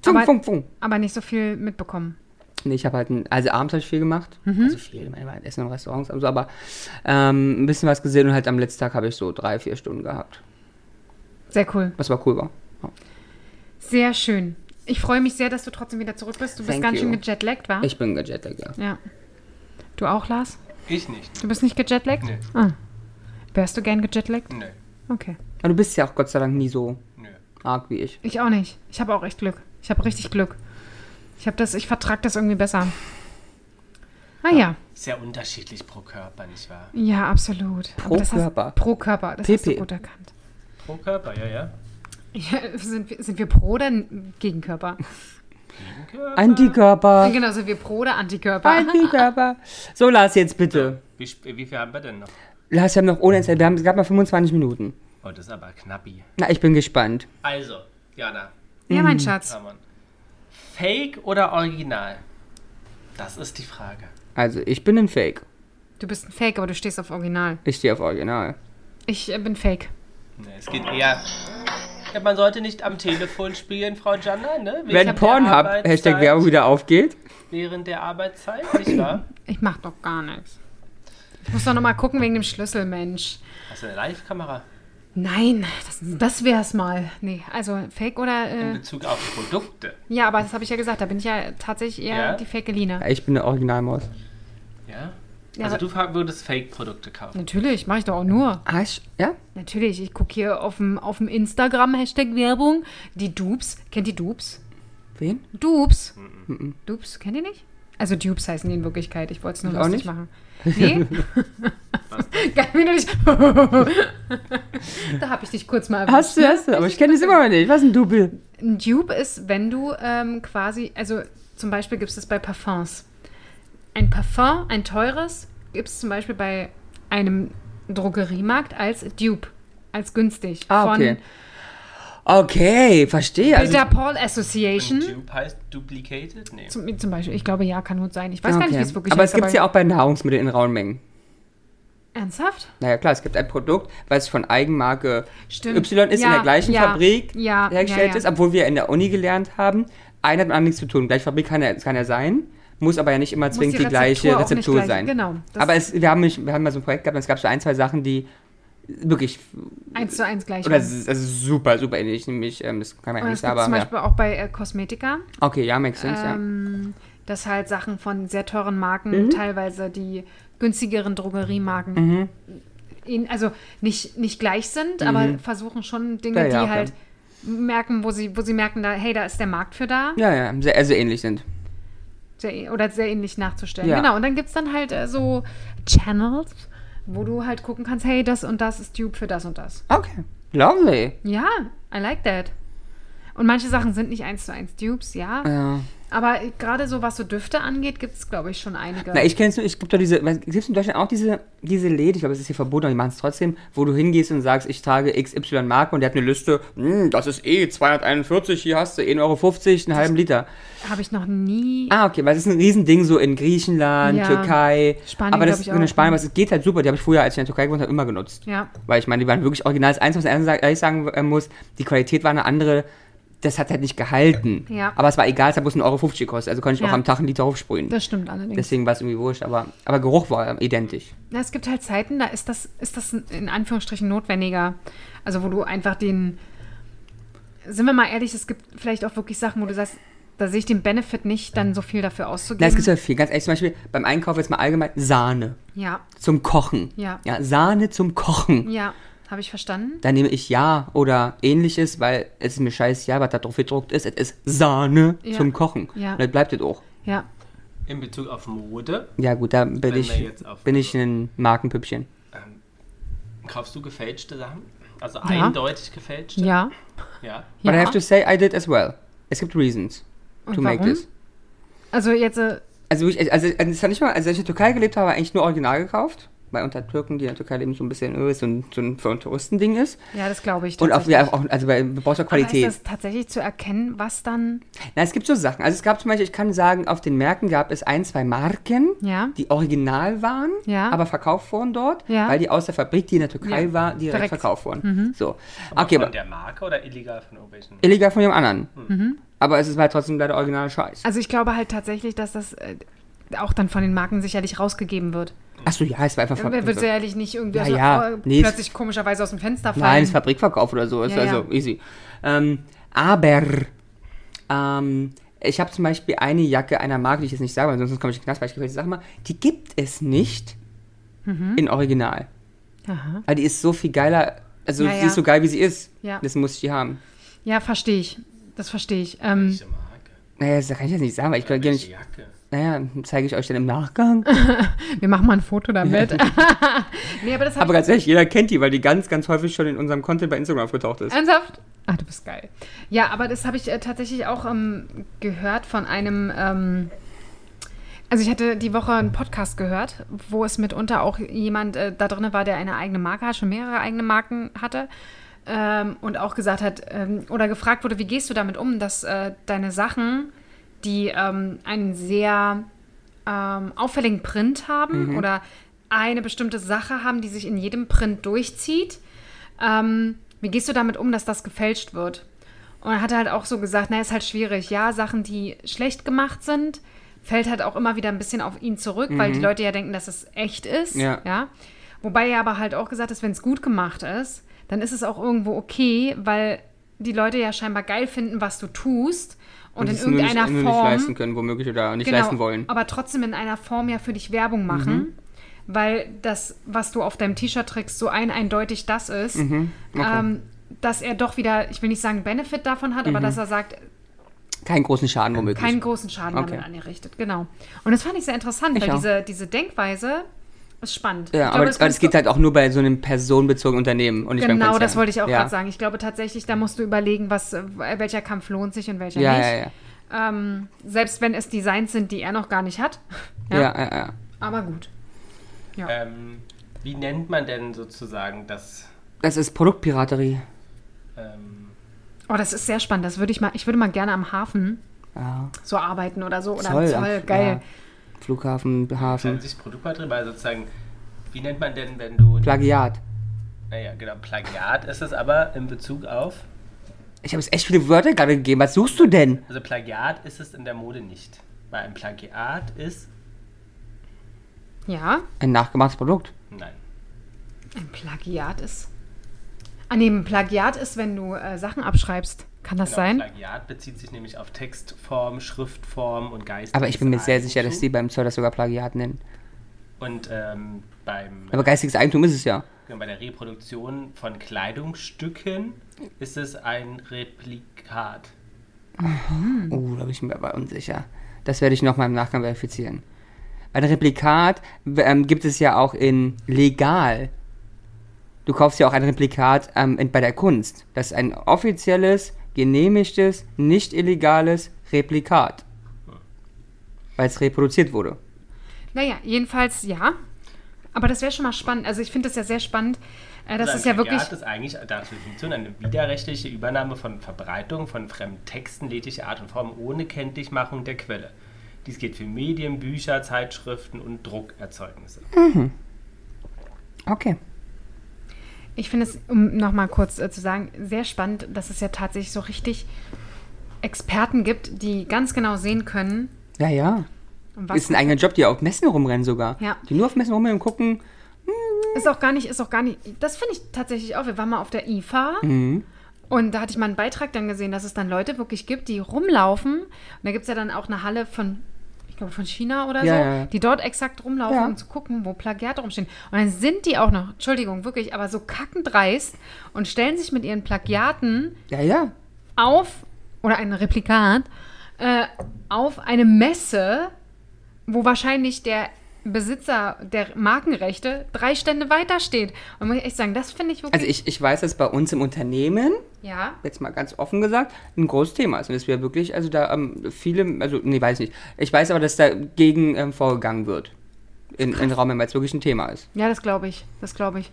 Fung, Aber- fung, fung. Aber nicht so viel mitbekommen. Nee, ich habe halt, ein, also abends habe ich viel gemacht. Mhm. Also viel, ich meine, waren essen in Restaurants und so, aber ähm, ein bisschen was gesehen und halt am letzten Tag habe ich so drei, vier Stunden gehabt. Sehr cool. Was aber cool war. Sehr schön. Ich freue mich sehr, dass du trotzdem wieder zurück bist. Du bist Thank ganz you. schön gejetlaggt, wa? Ich bin gejetlaggt, ja. Ja. Du auch, Lars? Ich nicht. Du bist nicht gejetlaggt? Nee. Ah. Wärst du gern gejetlaggt? Nö. Okay. Aber du bist ja auch Gott sei Dank nie so Nö. arg wie ich. Ich auch nicht. Ich habe auch echt Glück. Ich habe richtig Glück. Ich habe das, ich vertrag das irgendwie besser. Ah ja. Sehr unterschiedlich pro Körper, nicht wahr? Ja, absolut. Pro Aber das Körper. Hast, pro Körper. Das hast du PP. gut erkannt. Pro Körper, ja, ja. Ja, sind, wir, sind wir pro oder Gegenkörper? Antikörper. Genau, sind wir pro oder Antikörper? Antikörper. So, Lars, jetzt bitte. Wie, wie viel haben wir denn noch? Lars, wir haben noch ohne Zeit. Wir haben es gab mal 25 Minuten. Oh, das ist aber knappi. Na, ich bin gespannt. Also, Jana, Ja, mein Schatz. Ramon. Fake oder Original? Das ist die Frage. Also, ich bin ein Fake. Du bist ein Fake, aber du stehst auf Original. Ich stehe auf Original. Ich äh, bin Fake. Nee, es geht eher. Ja, man sollte nicht am Telefon spielen, Frau Janna, ne? Wenn der Pornhub, Hashtag Werbung wieder aufgeht. Während der Arbeitszeit, nicht wahr? Ich mach doch gar nichts. Ich muss doch noch mal gucken wegen dem Schlüssel, Mensch. Hast du eine Live-Kamera? Nein, das, das wär's mal. Nee, also Fake oder. In Äh, Bezug auf Produkte. ja, aber das habe ich ja gesagt. Da bin ich ja tatsächlich eher Ja? die Fake-Lina. Ja, ich bin eine Originalmaus. Ja? Ja, also du würdest Fake-Produkte kaufen. Natürlich, mache ich doch auch nur. Ah, ich, ja? Natürlich, ich gucke hier auf dem, auf dem Instagram Hashtag Werbung. Die Dupes. Kennt ihr Dupes? Wen? Dupes. Dupes, kennt ihr nicht? Also Dupes heißen die in Wirklichkeit. Ich wollte es nur Ich auch lustig nicht. machen. Nee? Geil, wie du dich. da habe ich dich kurz mal erwischt. Hast du, ne? hast du. Aber ich kenne das immer noch nicht. Was ist ein Double? Ein Dupe ist, wenn du ähm, quasi, also zum Beispiel gibt es das bei Parfums. Ein Parfum, ein teures, gibt es zum Beispiel bei einem Drogeriemarkt als Dupe, als günstig. Ah, okay. Okay, verstehe. Also, der Paul Association. Und Dupe heißt duplicated? Nee. Zum, zum Beispiel, ich glaube, ja, kann gut sein. Ich weiß gar nicht, okay. wie es wirklich Aber heißt. es gibt es ja auch bei Nahrungsmitteln in rauen Mengen. Ernsthaft? Naja, klar, es gibt ein Produkt, was von Eigenmarke Stimmt. Y ist, in Ja, der gleichen ja, Fabrik ja, hergestellt ja, ja. ist, obwohl wir in der Uni gelernt haben, einer hat mit anderem nichts zu tun. Gleiche Fabrik kann ja, kann ja sein, muss aber ja nicht immer zwingend die, die gleiche Rezeptur gleich- sein. genau, aber es, wir, haben, nicht- wir haben mal so ein Projekt gehabt, und es gab so ein, zwei Sachen, die wirklich, Eins zu eins gleich. oder ist- also super, super ähnlich, nämlich, ähm, das kann man ja nicht sagen, zum Beispiel auch bei äh, Kosmetika, ja. Okay, ja, makes sense, ähm, dass halt Sachen von sehr teuren Marken, Mhm. teilweise die günstigeren Drogeriemarken, in, also nicht, nicht gleich sind, aber versuchen schon Dinge, Mhm. Ja, ja, die okay. halt merken, wo sie, wo sie merken, da, hey, da ist der Markt für da. ja. Ja, ja, sehr, also ähnlich sind. Sehr, oder sehr ähnlich nachzustellen. Ja. Genau, und dann gibt es dann halt äh, so Channels, wo du halt gucken kannst, hey, das und das ist Dupe für das und das. Okay, lovely. Ja, I like that. Und manche Sachen sind nicht eins zu eins Dupes, ja. Ja. Aber gerade so, was so Düfte angeht, gibt es, glaube ich, schon einige. Na, ich kenne es nur, ich gibt doch diese, gibt es in Deutschland auch diese, diese Läden, ich glaube, es ist hier verboten, aber die machen es trotzdem, wo du hingehst und sagst, ich trage XY Marke und der hat eine Liste, "Hm, das ist eh 241, hier hast du 1,50 Euro, einen halben Liter. Habe ich noch nie. Ah, okay, weil es ist ein Riesending so in Griechenland, Ja. Türkei, Spanien, aber das ist in. Spanien, aber es geht halt super, die habe ich früher, als ich in der Türkei gewohnt habe, immer genutzt. Ja, Weil ich meine, die waren wirklich original. Das Einzige, was ich sagen äh, muss, die Qualität war eine andere, das hat halt nicht gehalten. Ja. Aber es war egal, es hat bloß 1,50 Euro gekostet, also konnte ich Ja. auch am Tag einen Liter aufsprühen. das stimmt allerdings. Deswegen war es irgendwie wurscht, aber, aber Geruch war identisch. Na, es gibt halt Zeiten, da ist das, ist das in Anführungsstrichen notwendiger. Also wo du einfach den. Sind wir mal ehrlich, es gibt vielleicht auch wirklich Sachen, wo du sagst, da sehe ich den Benefit nicht, dann so viel dafür Na, auszugeben. es gibt ja viel. Ganz ehrlich, zum Beispiel beim Einkauf jetzt mal allgemein Sahne ja, zum Kochen. Ja. Ja, Sahne zum Kochen. ja, habe ich verstanden. Dann nehme ich Ja oder ähnliches, weil es ist mir scheiß ja, was da drauf gedruckt ist. Es ist Sahne Ja. zum Kochen. Ja. Und das bleibt es auch. Ja, In Bezug auf Mode, Ja, gut, da bin ich, bin ich ein Markenpüppchen. kaufst du gefälschte Sachen? Also Ja. eindeutig gefälscht. Ja. ja. But I have to say, I did as well. Es gibt reasons Und to make warum? this. Also jetzt, äh, Also, ich, also, also nicht mal, also als ich in der Türkei gelebt habe, eigentlich nur original gekauft. Weil unter Türken, die in der Türkei leben, so ein bisschen äh, so ein, so ein für ein Touristending ist. ja, das glaube ich. Und auch, ja, auch also bei brauchst auch Aber Qualität. ist das tatsächlich zu erkennen, was dann. Na, es gibt so Sachen. Also es gab zum Beispiel, ich kann sagen, auf den Märkten gab es ein, zwei Marken, Ja. die original waren, Ja. aber verkauft wurden dort, Ja. weil die aus der Fabrik, die in der Türkei Ja, war, direkt, direkt. Mhm. verkauft wurden. So. Aber Okay, von aber der Marke oder illegal von irgendwelchen? illegal von dem anderen. Mhm. Aber es ist halt trotzdem leider original Scheiß. Also ich glaube halt tatsächlich, dass das äh, auch dann von den Marken sicherlich rausgegeben wird. Achso, ja, es war einfach Er wird sicherlich nicht irgendwie Ja, so, ja. äh, Nee, es- plötzlich komischerweise aus dem Fenster fallen. Nein, es ist Fabrikverkauf oder so. Ist Ja, also ja. easy. Ähm, aber ähm, ich habe zum Beispiel eine Jacke einer Marke, die ich jetzt nicht sage, weil sonst komme ich in den Knast, weil ich gefällt, sag mal, die gibt es nicht Mhm. in Original. Aha. Weil die ist so viel geiler, also Ja, sie ja. ist so geil, wie sie ist. Ja. Das muss ich die haben. Ja, verstehe ich. Das verstehe ich. Ähm, Welche Marke? Naja, das kann ich jetzt nicht sagen, weil ich kann gerne Welche nicht. Jacke? Naja, zeige ich euch dann im Nachgang. wir machen mal ein Foto damit. nee, aber Aber ganz ehrlich, jeder kennt die, weil die ganz, ganz häufig schon in unserem Content bei Instagram aufgetaucht ist. Ernsthaft? Ah, du bist geil. Ja, aber das habe ich äh, tatsächlich auch ähm, gehört von einem. Ähm, also ich hatte die Woche einen Podcast gehört, wo es mitunter auch jemand äh, da drin war, der eine eigene Marke hat, schon mehrere eigene Marken hatte. Ähm, und auch gesagt hat, ähm, oder gefragt wurde, wie gehst du damit um, dass äh, deine Sachen, die ähm, einen sehr ähm, auffälligen Print haben oder eine bestimmte Sache haben, die sich in jedem Print durchzieht, ähm, wie gehst du damit um, dass das gefälscht wird? Und er hat halt auch so gesagt, na, ist halt schwierig. Ja, Sachen, die schlecht gemacht sind, fällt halt auch immer wieder ein bisschen auf ihn zurück, weil die Leute ja denken, dass es echt ist. Ja. Wobei er aber halt auch gesagt hat, wenn es gut gemacht ist, dann ist es auch irgendwo okay, weil die Leute ja scheinbar geil finden, was du tust. Und, in irgendeiner nicht, nur nicht Form. leisten können, womöglich, oder nicht Genau, leisten wollen. Aber trotzdem in einer Form ja für dich Werbung machen. Weil das, was du auf deinem T-Shirt trägst, so ein eindeutig das ist, Mhm, ähm, dass er doch wieder, ich will nicht sagen Benefit davon hat, aber Mhm. dass er sagt, Keinen großen Schaden, womöglich. keinen großen Schaden Okay. damit angerichtet. Genau. Und das fand ich sehr interessant, Ich weil auch. diese, diese Denkweise ist spannend. ja, aber, glaube, das, aber das kannst geht halt auch nur bei so einem personenbezogenen Unternehmen und nicht beim Genau, Konzern. das wollte ich auch ja. gerade sagen. Ich glaube tatsächlich, da musst du überlegen, was, äh, welcher Kampf lohnt sich und welcher Ja, nicht. ja, ja. Ähm, selbst wenn es Designs sind, die er noch gar nicht hat. Ja, ja, ja. Aber gut. Ja. Ähm, wie nennt man denn sozusagen das? Das ist Produktpiraterie. Ähm, Oh, das ist sehr spannend. Das würde ich mal, ich würde mal gerne am Hafen Ja. so arbeiten oder so. Oder Zoll, am Zoll. Geil. Flughafen, Hafen. sich Produktmaterial, weil sozusagen, wie nennt man denn, wenn du. Plagiat. naja, genau, Plagiat ist es aber in Bezug auf. Ich habe jetzt echt viele Wörter gerade gegeben. Was suchst du denn? Also Plagiat ist es in der Mode nicht. Weil ein Plagiat ist. Ja. Ein nachgemachtes Produkt. Nein. Ein Plagiat ist. Ah, nee, ein Plagiat ist, wenn du äh, Sachen abschreibst. Kann das Genau, sein? Plagiat bezieht sich nämlich auf Textform, Schriftform und Geist. Aber ich bin mir sehr sicher, dass die beim Zoll das sogar Plagiat nennen. Und ähm, beim, Aber geistiges Eigentum ist es ja. genau, bei der Reproduktion von Kleidungsstücken ist es ein Replikat. Oh, da bin ich mir aber unsicher. Das werde ich nochmal im Nachgang verifizieren. Ein Replikat ähm, gibt es ja auch in legal. Du kaufst ja auch ein Replikat ähm, in, bei der Kunst. Das ist ein offizielles, genehmigtes, nicht illegales Replikat. Weil es reproduziert wurde. Naja, jedenfalls ja. Aber das wäre schon mal spannend. Also ich finde das ja sehr spannend. Äh, das Also ist ja wirklich. Plagiat ist eigentlich dazu Definition eine widerrechtliche Übernahme von Verbreitung von fremden Texten ledigliche Art und Form ohne Kenntlichmachung der Quelle. Dies gilt für Medien, Bücher, Zeitschriften und Druckerzeugnisse. Okay. Ich finde es, um nochmal kurz äh, zu sagen, sehr spannend, dass es ja tatsächlich so richtig Experten gibt, die ganz genau sehen können, Ja, ja. was Ist ein eigener Job, die auf Messen rumrennen sogar. Ja. Die nur auf Messen rumrennen und gucken. Ist auch gar nicht, ist auch gar nicht. Das finde ich tatsächlich auch. Wir waren mal auf der IFA Mhm. und da hatte ich mal einen Beitrag dann gesehen, dass es dann Leute wirklich gibt, die rumlaufen. Und da gibt es ja dann auch eine Halle von, ich glaube, von China oder Ja, so, ja, die dort exakt rumlaufen, um zu gucken, wo Plagiate rumstehen. Und dann sind die auch noch, Entschuldigung, wirklich, aber so kackendreist und stellen sich mit ihren Plagiaten Ja, ja. auf, oder ein Replikat, äh, auf eine Messe, wo wahrscheinlich der Besitzer der Markenrechte drei Stände weiter steht. Und muss ich echt sagen, das finde ich wirklich. Also ich, ich weiß, dass bei uns im Unternehmen, ja. jetzt mal ganz offen gesagt, ein großes Thema ist. Und dass wir wirklich, also da ähm, viele, also nee, weiß nicht. Ich weiß aber, dass dagegen ähm, vorgegangen wird. In, in Raum, weil es wirklich ein Thema ist. Ja, das glaube ich. Das glaube ich.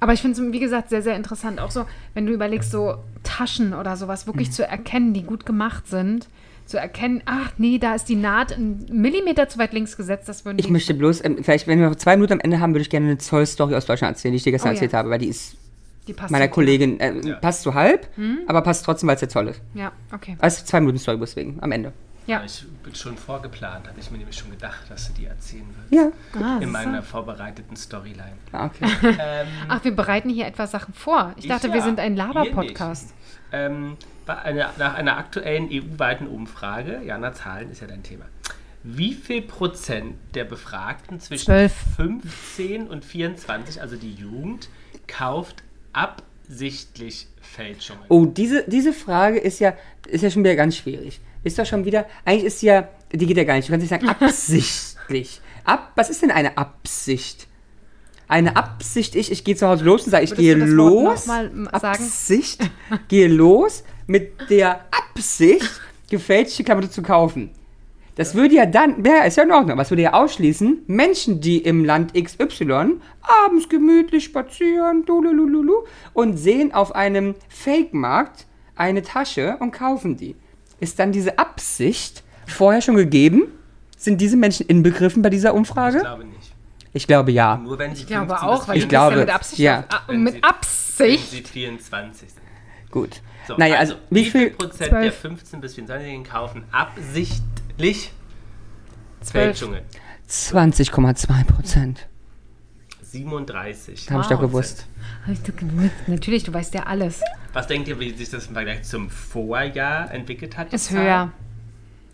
Aber ich finde es, wie gesagt, sehr, sehr interessant. Auch so, wenn du überlegst, so Taschen oder sowas wirklich Mhm. zu erkennen, die gut gemacht sind. Zu erkennen, ach nee, da ist die Naht einen Millimeter zu weit links gesetzt. Das würden Ich die möchte bloß, ähm, vielleicht, wenn wir noch zwei Minuten am Ende haben, würde ich gerne eine Zoll-Story aus Deutschland erzählen, die ich dir gestern Oh ja. erzählt habe, weil die ist die passt meiner zu. Kollegin, äh, Ja. passt so halb, Hm? aber passt trotzdem, weil es der Zoll ist. Ja, okay. Also zwei Minuten Story deswegen, am Ende. Ja. Ich bin schon vorgeplant, habe ich mir nämlich schon gedacht, dass du die erzählen wirst. Ja. Ah, In meiner du? vorbereiteten Storyline. Ah, okay. Ähm, Ach, wir bereiten hier etwas Sachen vor. Ich dachte, ja, wir sind ein Laber-Podcast. Ähm, einer, nach einer aktuellen EU-weiten Umfrage, Jana, Zahlen ist ja dein Thema. Wie viel Prozent der Befragten zwischen Zwölf. 15 und 24, also die Jugend, kauft absichtlich Fälschungen? Oh, diese, diese Frage ist ja, ist ja schon wieder ganz schwierig. Ist doch schon wieder, eigentlich ist sie ja, die geht ja gar nicht. Du kannst nicht sagen, absichtlich. Ab, was ist denn eine Absicht? Eine Absicht, ich, ich gehe zu Hause los und sage, ich Würdest gehe du das Wort los. noch mal, m, sagen? Absicht, gehe los mit der Absicht, gefälschte Klamotten zu kaufen. Das würde ja dann, ja, ist ja in Ordnung, aber es würde ja ausschließen, Menschen, die im Land XY abends gemütlich spazieren, und sehen auf einem Fake-Markt eine Tasche und kaufen die. Ist dann diese Absicht vorher schon gegeben? Sind diese Menschen inbegriffen bei dieser Ich Umfrage? glaube nicht. Ich glaube ja. Nur wenn sie Ich glaube 15 auch, weil Ich du glaube, bist ja mit Absicht. ja. auf- Wenn mit sie- 24, Absicht. Wenn sie 24 sind. Gut. So, naja, also, wie viel? Prozent Zwölf. der 15 bis 24-Jährigen kaufen absichtlich Zwölf. Fälschungen? 20,2 Prozent. 37. Habe ich doch gewusst. Hab ich doch gewusst. Natürlich, du weißt ja alles. Was denkt ihr, wie sich das im Vergleich zum Vorjahr entwickelt hat? Ist Zahl? höher.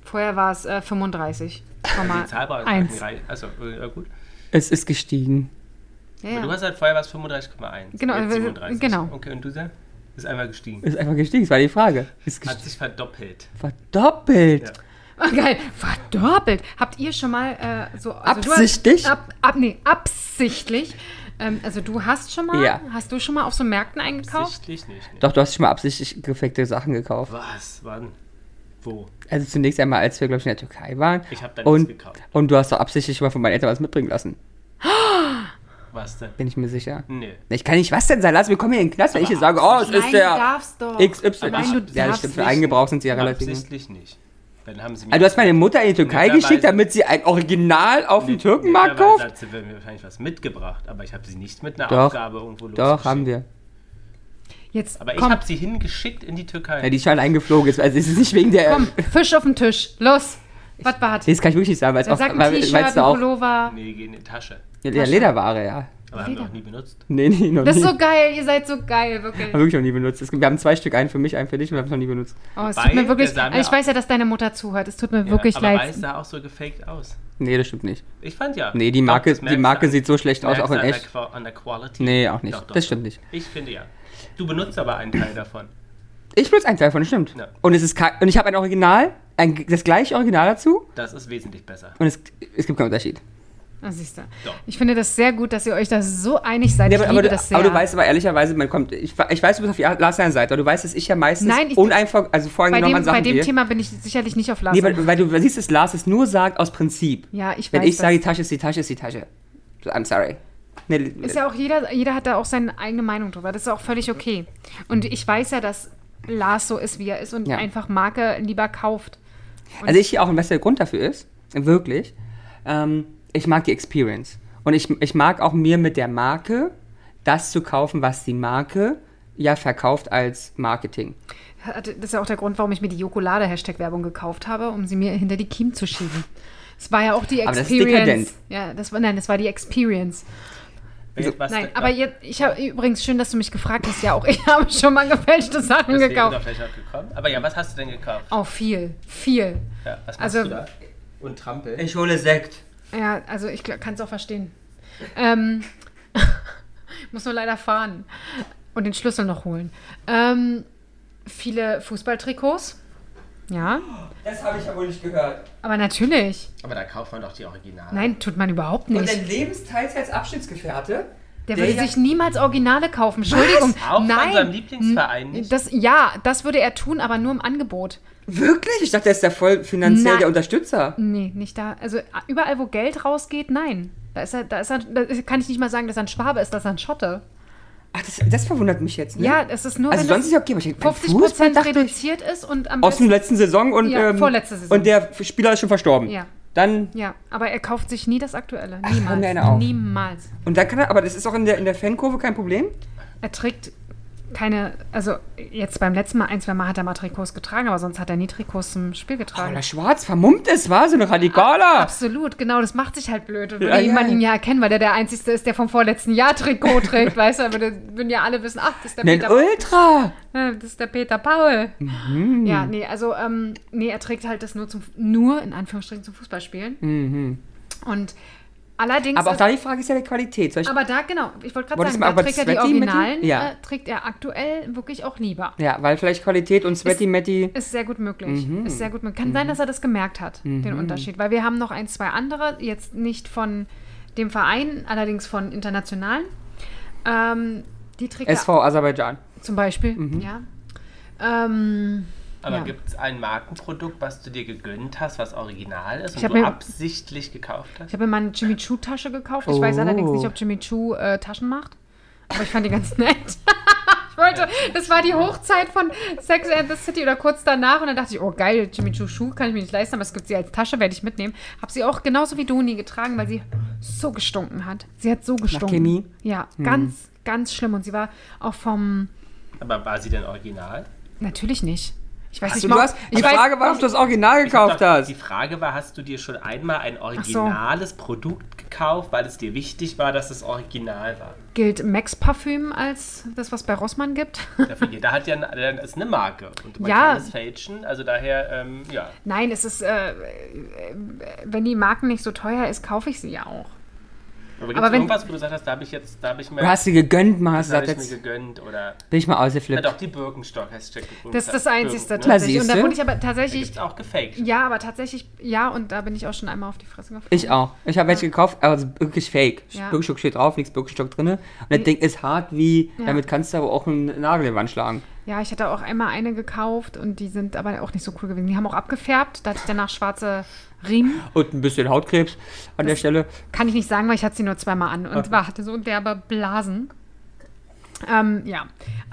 Vorher war es äh, 35. Die Zahl war Eins. Also, äh, gut. Es ist gestiegen. Ja. Du hast halt vorher was 35,1. Genau, jetzt äh, 37. genau. Okay, und du Sam? Ist einmal gestiegen. Ist einfach gestiegen, das war die Frage. Ist Hat sich verdoppelt. Verdoppelt. Ja. Ah, geil. Verdoppelt. Habt ihr schon mal äh, so. Also du hast- Absichtlich? ab, ab, nee, absichtlich. Ähm, also du hast schon mal. Ja. Hast du schon mal auf so Märkten eingekauft? Sichtlich nicht. Ne? Doch, du hast schon mal absichtlich gefakte Sachen gekauft. Was? Wann? Wo? Also zunächst einmal, als wir, glaube ich, in der Türkei waren. Ich hab da nichts und, gekauft. und du hast doch absichtlich mal von meinen Eltern was mitbringen lassen. Was denn? Bin ich mir sicher. Nee. Ich kann nicht, was denn sein? Lass, wir kommen hier in den Knast, wenn ich hier sage, oh, es ist der darfst doch. XY. Nein, du ja, das stimmt, für nicht. Eigengebrauch sind sie ja relativ. Absichtlich nicht. Dann haben sie mir Also du hast meine Mutter in die Türkei geschickt, damit sie ein Original auf dem Türkenmarkt kauft? hat sie mir wahrscheinlich was mitgebracht, aber ich habe sie nicht mit einer Doch. Aufgabe irgendwo Doch, losgeschickt. haben wir. Jetzt Aber ich habe sie hingeschickt in die Türkei. Ja, die ist schon eingeflogen. Ist, also es ist nicht wegen der. komm, Fisch auf den Tisch. Los. Was war Nee, das kann ich wirklich nicht sagen, weil es auch. sag ein T-Shirt. Pullover. nee, geh in die Tasche. Ja, ja, Lederware, ja. Aber haben wir Leder. noch nie benutzt. Nee, nee, noch Das nie. ist so geil, ihr seid so geil, wirklich. Haben wir wirklich noch nie benutzt. Es Wir haben zwei Stück, einen für mich, einen für dich und wir haben es noch nie benutzt. Oh, es Weil tut mir wirklich. Also ich weiß ja, dass deine Mutter zuhört. Es tut mir Ja, wirklich aber leid. weiß sah auch so gefaked aus. Nee, das stimmt nicht. Ich fand ja. Nee, die Doch, Marke, das die Marke sieht so schlecht aus, auch in echt. An der, Qua- an der Quality. Nee, auch nicht. Doch, doch, das doch. stimmt nicht. Ich finde ja. Du benutzt aber einen Teil davon. Ich benutze einen Teil davon, das stimmt. Ja. Und es ist und ich habe ein Original, ein, das gleiche Original dazu Das ist wesentlich besser. und es, es gibt keinen Unterschied. Ah, siehst du. Doch. Ich finde das sehr gut, dass ihr euch da so einig seid. Ich aber, aber, du, das sehr. aber du weißt aber ehrlicherweise, man kommt, ich, ich weiß, du bist auf Ja- Lars Seite, aber du weißt, dass ich ja meistens Nein, ich- uneinfor, also bei voreingenommen dem, an Sachen bei dem gehe. Thema bin ich sicherlich nicht auf Lars. Nee, weil, weil du siehst, dass Lars es nur sagt aus Prinzip. ja, ich Wenn weiß ich sage, die das. Tasche ist die Tasche, ist die Tasche. I'm sorry. Nee, Ist ja auch jeder, jeder hat da auch seine eigene Meinung drüber. Das ist auch völlig okay. Und ich weiß ja, dass Lars so ist, wie er ist und Ja. einfach Marke lieber kauft. Also ich hier auch ein bester Grund dafür ist, wirklich, ähm, ich mag die Experience. Und ich, ich mag auch mir mit der das zu kaufen, was die Marke ja verkauft als Marketing. Das ist ja auch der Grund, warum ich mir die Jokolade-Hashtag-Werbung gekauft habe, um sie mir hinter die Kiem zu schieben. Es war ja auch die Aber das ist Experience. dekadent. Ja, das war, nein, das war die Experience. Was Nein, denn- aber jetzt, ich habe übrigens schön, dass du mich gefragt hast. Ja, auch ich habe schon mal gefälschte Sachen das wäre gekauft. Aber ja, was hast du denn gekauft? Oh, viel, viel. Ja, was machst Also- du da? Und Trampel? Ich hole Sekt. Ja, also ich kann es auch verstehen. Ähm, muss nur leider fahren und den Schlüssel noch holen. Ähm, viele Fußballtrikots. Ja, Das habe ich ja wohl nicht gehört. aber natürlich. Aber da kauft man doch die Originale. Nein, tut man überhaupt Und nicht. dein Lebensteilzeitsabschnittsgefährte? Der würde sich niemals Originale kaufen. Entschuldigung. Auch von Nein. seinem Lieblingsverein nicht? Das, ja, das würde er tun, aber nur im Angebot. Wirklich? Ich dachte, der ist ja voll finanziell Na- der Unterstützer. Nee, nicht da. Also überall, wo Geld rausgeht, nein. Da ist er, da ist er, da kann ich nicht mal sagen, dass er ein Schwabe ist, dass er ein Schotte. Ach, das, das verwundert mich jetzt, ne? Ja, es ist nur, Also wenn sonst ist okay, aber ich, beim 50 Fußball Prozent reduziert ist und am aus der letzten Saison und, Ja, ähm, vorletzte Saison. und der Spieler ist schon verstorben. Ja. Dann, Ja, aber er kauft sich nie das Aktuelle. mir Niemals. eine auf. Niemals. und dann kann er, aber das ist auch in der, in der Fankurve kein Problem? Er trägt keine, also jetzt beim letzten Mal, ein, zwei Mal hat er mal Trikots getragen, aber sonst hat er nie Trikots zum Spiel getragen. Oder schwarz vermummt ist, war so ein Radikaler. Absolut, genau, das macht sich halt blöd. Und Ja, würde ja. man ihn ja erkennen, weil der der Einzige ist, der vom vorletzten Jahr Trikot trägt, weißt du, aber dann würden ja alle wissen, ach, das ist der Ein Peter, Ultra. das ist der Peter Paul. Mhm. Ja, nee, also, ähm, nee, er trägt halt das nur zum, nur in Anführungsstrichen zum Fußballspielen. Und allerdings. Mhm. Aber auch da die Frage ist ja der Qualität. Ich, aber da, genau, ich wollte gerade sagen, mal da trägt er die? Originalen, Ja. äh, trägt er aktuell wirklich auch lieber. ja, weil vielleicht Qualität und Sweaty Matty. Ist sehr gut möglich. Mhm. Ist sehr gut möglich. Kann sein, dass er das gemerkt hat, den Unterschied. Weil wir haben noch ein, zwei andere, jetzt nicht von dem Verein, allerdings von internationalen. Ähm, die trägt SV Aserbaidschan. er zum Beispiel, Mhm. ja. Ähm, Aber ja. gibt es ein Markenprodukt, was du dir gegönnt hast, was original ist Ich und du mir- absichtlich gekauft hast? Ich habe mir mal eine Jimmy Choo Tasche gekauft. Ich weiß Oh. allerdings nicht, ob Jimmy Choo äh, Taschen macht. Aber ich fand die ganz nett. ich wollte, das war die Hochzeit von Sex and the City oder kurz danach. Und dann dachte ich, oh geil, Jimmy Choo Schuh kann ich mir nicht leisten, aber es gibt sie als Tasche, werde ich mitnehmen. Habe sie auch genauso wie du nie getragen, weil sie so gestunken hat. Sie hat so gestunken. Chemie? Ja, ganz, ganz schlimm. Und sie war auch vom, Aber war sie denn original? natürlich nicht. Ich weiß Hast nicht, du, du hast, die weiß- Frage war, ob du das Original gekauft doch- hast. Die Frage war, hast du dir schon einmal ein originales Produkt gekauft, weil es dir wichtig war, dass es original war? Gilt Max Parfüm als das, was bei Rossmann gibt? Dafür, jeder hat ja eine, das ist eine Marke und man Ja. kann es fälschen. Also daher, ähm, ja. Nein, es ist, äh, äh, wenn die Marken nicht so teuer ist, kaufe ich sie ja auch. Aber gibt es wenn- irgendwas, wo du gesagt hast, da habe ich jetzt, da habe ich mir, Du hast sie gegönnt, mal hast gesagt, habe ich mir jetzt gegönnt oder bin ich mal ja, ausgeflippt. doch die Birkenstock Hashtag gefunden. Das ist das Einzige ne? Tatsächlich. Und da wurde ich aber Da tatsächlich, es auch gefaked. ja, aber tatsächlich, ja, und da bin ich auch schon einmal auf die Fresse gefallen. Ich auch. Ich habe welche gekauft, aber es ist wirklich fake. Ja. Birkenstock steht drauf, nichts Birkenstock drin. Und das Ding ist hart wie, Ja. damit kannst du aber auch einen Nagel in die Wand schlagen. Ja, ich hatte auch einmal eine gekauft und die sind aber auch nicht so cool gewesen. Die haben auch abgefärbt, da hatte ich danach schwarze Riemen. Und ein bisschen Hautkrebs an der Stelle. Kann ich nicht sagen, weil ich hatte sie nur zweimal an und war, hatte so derbe Blasen. Ähm, ja,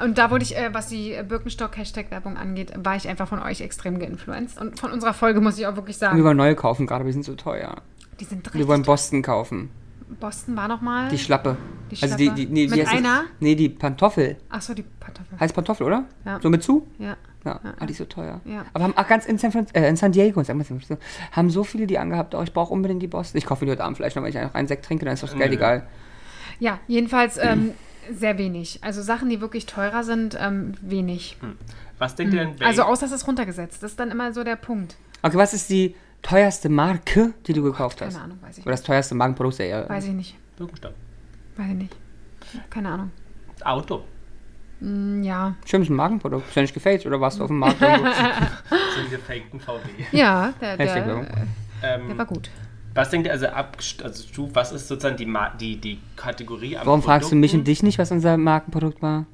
und da wurde ich, äh, was die Birkenstock-Hashtag-Werbung angeht, war ich einfach von euch extrem geinfluenced. Und von unserer Folge muss ich auch wirklich Wir sagen, wollen neue kaufen gerade, die sind so teuer. die sind Wir wollen richtig. Boston kaufen. Boston war noch mal. Die Schlappe. Die Also die, Schlappe? die, nee, Mit die einer? Nee, die Pantoffel. Achso, die Pantoffel. Heißt Pantoffel, oder? Ja. So mit zu? Ja. Ja, ah, die ist so teuer. Ja. Aber haben auch ganz in San, Fran äh, in San Diego, sagen wir San Francisco, haben so viele die angehabt, oh, ich brauche unbedingt die Boston. Ich kaufe die heute Abend vielleicht noch, wenn ich einfach einen Sekt trinke, dann ist das Geld Nö. egal. Ja, jedenfalls ähm, sehr wenig. Also Sachen, die wirklich teurer sind, ähm, wenig. Was denkt ihr denn, wel- Also außer es ist runtergesetzt. Das ist dann immer so der Punkt. Okay, was ist die teuerste Marke, die du gekauft hast? Keine Ahnung, weiß ich Oder das teuerste Markenprodukt der Erde? Weiß ich nicht. Birkenstock. Weiß ich nicht. Keine Ahnung. Auto. Hm, Ja. Stimmt, ist ein Markenprodukt. Ist ja nicht gefaked oder warst du auf dem Markt? So einen gefakten VW. Ja, der, der, der Ähm, war gut. was denkt ihr, also, ab, also du, was ist sozusagen die, die, die Kategorie am Warum fragst du mich und Produkten? dich nicht, was unser Markenprodukt war?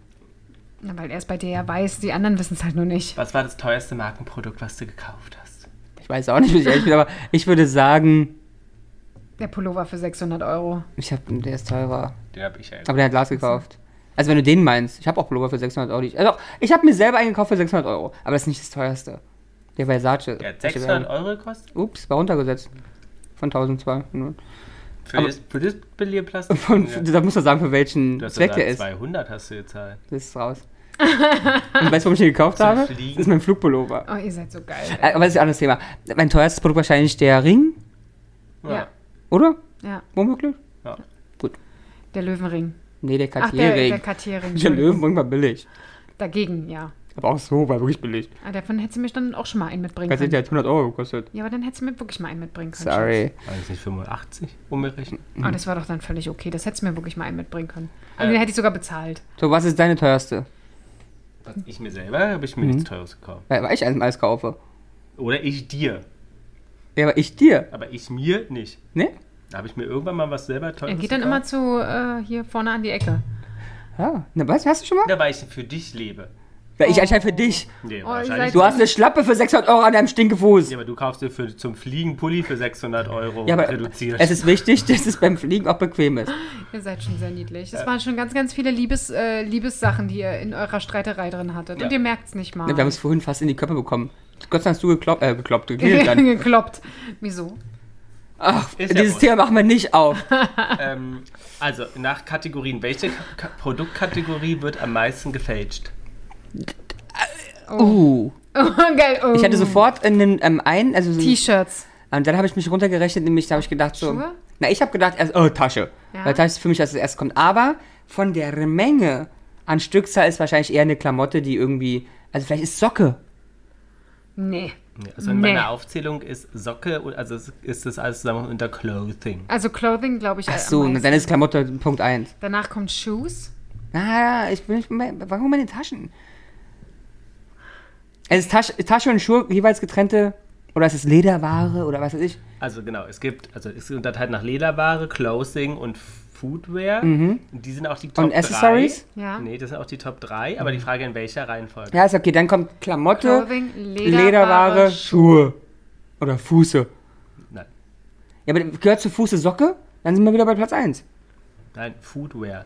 Na, weil er es bei dir ja weiß, die anderen wissen es halt nur nicht. Was war das teuerste Markenprodukt, was du gekauft hast? Ich weiß auch nicht, wie ich ehrlich bin, aber ich würde sagen, Der Pullover für 600 Euro. ich hab, der ist teurer. Den habe ich ja Aber der hat Glas gekauft. Also wenn du den meinst, ich habe auch Pullover für 600 Euro. also ich habe mir selber einen gekauft für 600 Euro, aber das ist nicht das teuerste. Der Versace. Der hat 600 Euro gekostet? Ups, war runtergesetzt. Von 1200. Für, Aber- das, für das Billierplastik? Von, Ja. Da musst du sagen, für welchen Zweck der ist. 200 hast du gezahlt. Das ist raus. Und weißt du, warum ich den gekauft Zum habe? Fliegen. Das ist mein Flugpullover. Oh, ihr seid so geil. Äh, Aber das ist ein anderes Thema. Mein teuerstes Produkt wahrscheinlich der Ring, Ja. oder? Ja, Womöglich? ja. der Löwenring. Nee, der Ach, der, der. Cartier-Ring. Der Löwenring war billig. Dagegen, ja. Aber auch so, war wirklich billig. Ah, davon hättest du mich dann auch schon mal einen mitbringen können. der hat 100 Euro gekostet. Ja, aber dann hättest du mir wirklich mal einen mitbringen können. Sorry. War das nicht 85 umgerechnet? Oh, das war doch dann völlig okay. Das hättest du mir wirklich mal einen mitbringen können. Ja. Also den hätte ich sogar bezahlt. So, was ist deine teuerste? Was ich mir selber habe ich mir nichts Teures gekauft. Weil weil ich alles kaufe. Oder ich dir. Ja, aber ich dir. Aber ich mir nicht. Ne? Da habe ich mir irgendwann mal was selber Er Teures geht dann immer zu äh, hier vorne an die Ecke. Ja. Na, was? Hast du schon mal? Ja, weil ich für dich lebe. Ja, ich anscheinend für dich. Nee, Oh, wahrscheinlich. seid- Du hast eine Schlappe für 600 Euro an deinem Stinkefuß. ja, aber du kaufst dir für, zum Fliegen Pulli für 600 Euro Ja, aber reduziert. es ist wichtig, dass es beim Fliegen auch bequem ist. Ihr seid schon sehr niedlich. Es waren schon ganz, ganz viele Liebes, äh, Liebessachen, die ihr in eurer Streiterei drin hattet. Ja. Und ihr merkt es nicht mal. Wir haben es vorhin fast in die Köpfe bekommen. Gott sei Dank hast du gekloppt, äh, gekloppt, geklingelt dann. gekloppt. Wieso? Ach, Ist ja dieses wurscht. Thema machen wir nicht auf. ähm, also, nach Kategorien. Welche Ka Produktkategorie wird am meisten gefälscht? Uh. Geil. Oh. Ich hatte sofort einen ähm, ein, also so, T-Shirts. und dann habe ich mich runtergerechnet, nämlich da habe ich gedacht so, Schuhe? na ich habe gedacht erst oh Tasche, Ja. weil Tasche ist für mich als erstes kommt, aber von der Menge an Stückzahl ist wahrscheinlich eher eine Klamotte, die irgendwie, also vielleicht ist Socke. Nee. Also in Nee. meiner Aufzählung ist Socke, und- also ist das alles zusammen unter Clothing. Also Clothing, glaube ich. Ach am so, dann ist Klamotte Punkt 1. Danach kommt Shoes. Ah, ich bin nicht, warum meine Taschen? Es ist Tasche, Tasche und Schuhe jeweils getrennte, oder ist es Lederware oder was weiß ich? Also genau, es gibt, also es ist unterteilt nach Lederware, Clothing und Foodwear. Und die sind auch die Top Mhm. Und Accessories? Ja. Nee, das sind auch die Top 3, aber die Frage in welcher Reihenfolge. Ja, ist okay, dann kommt Klamotte, Clothing, Lederware, Lederware, Schuhe. Oder Fuße. Nein, Ja, aber gehört zu Fuße Socke? Dann sind wir wieder bei Platz 1. nein, Foodwear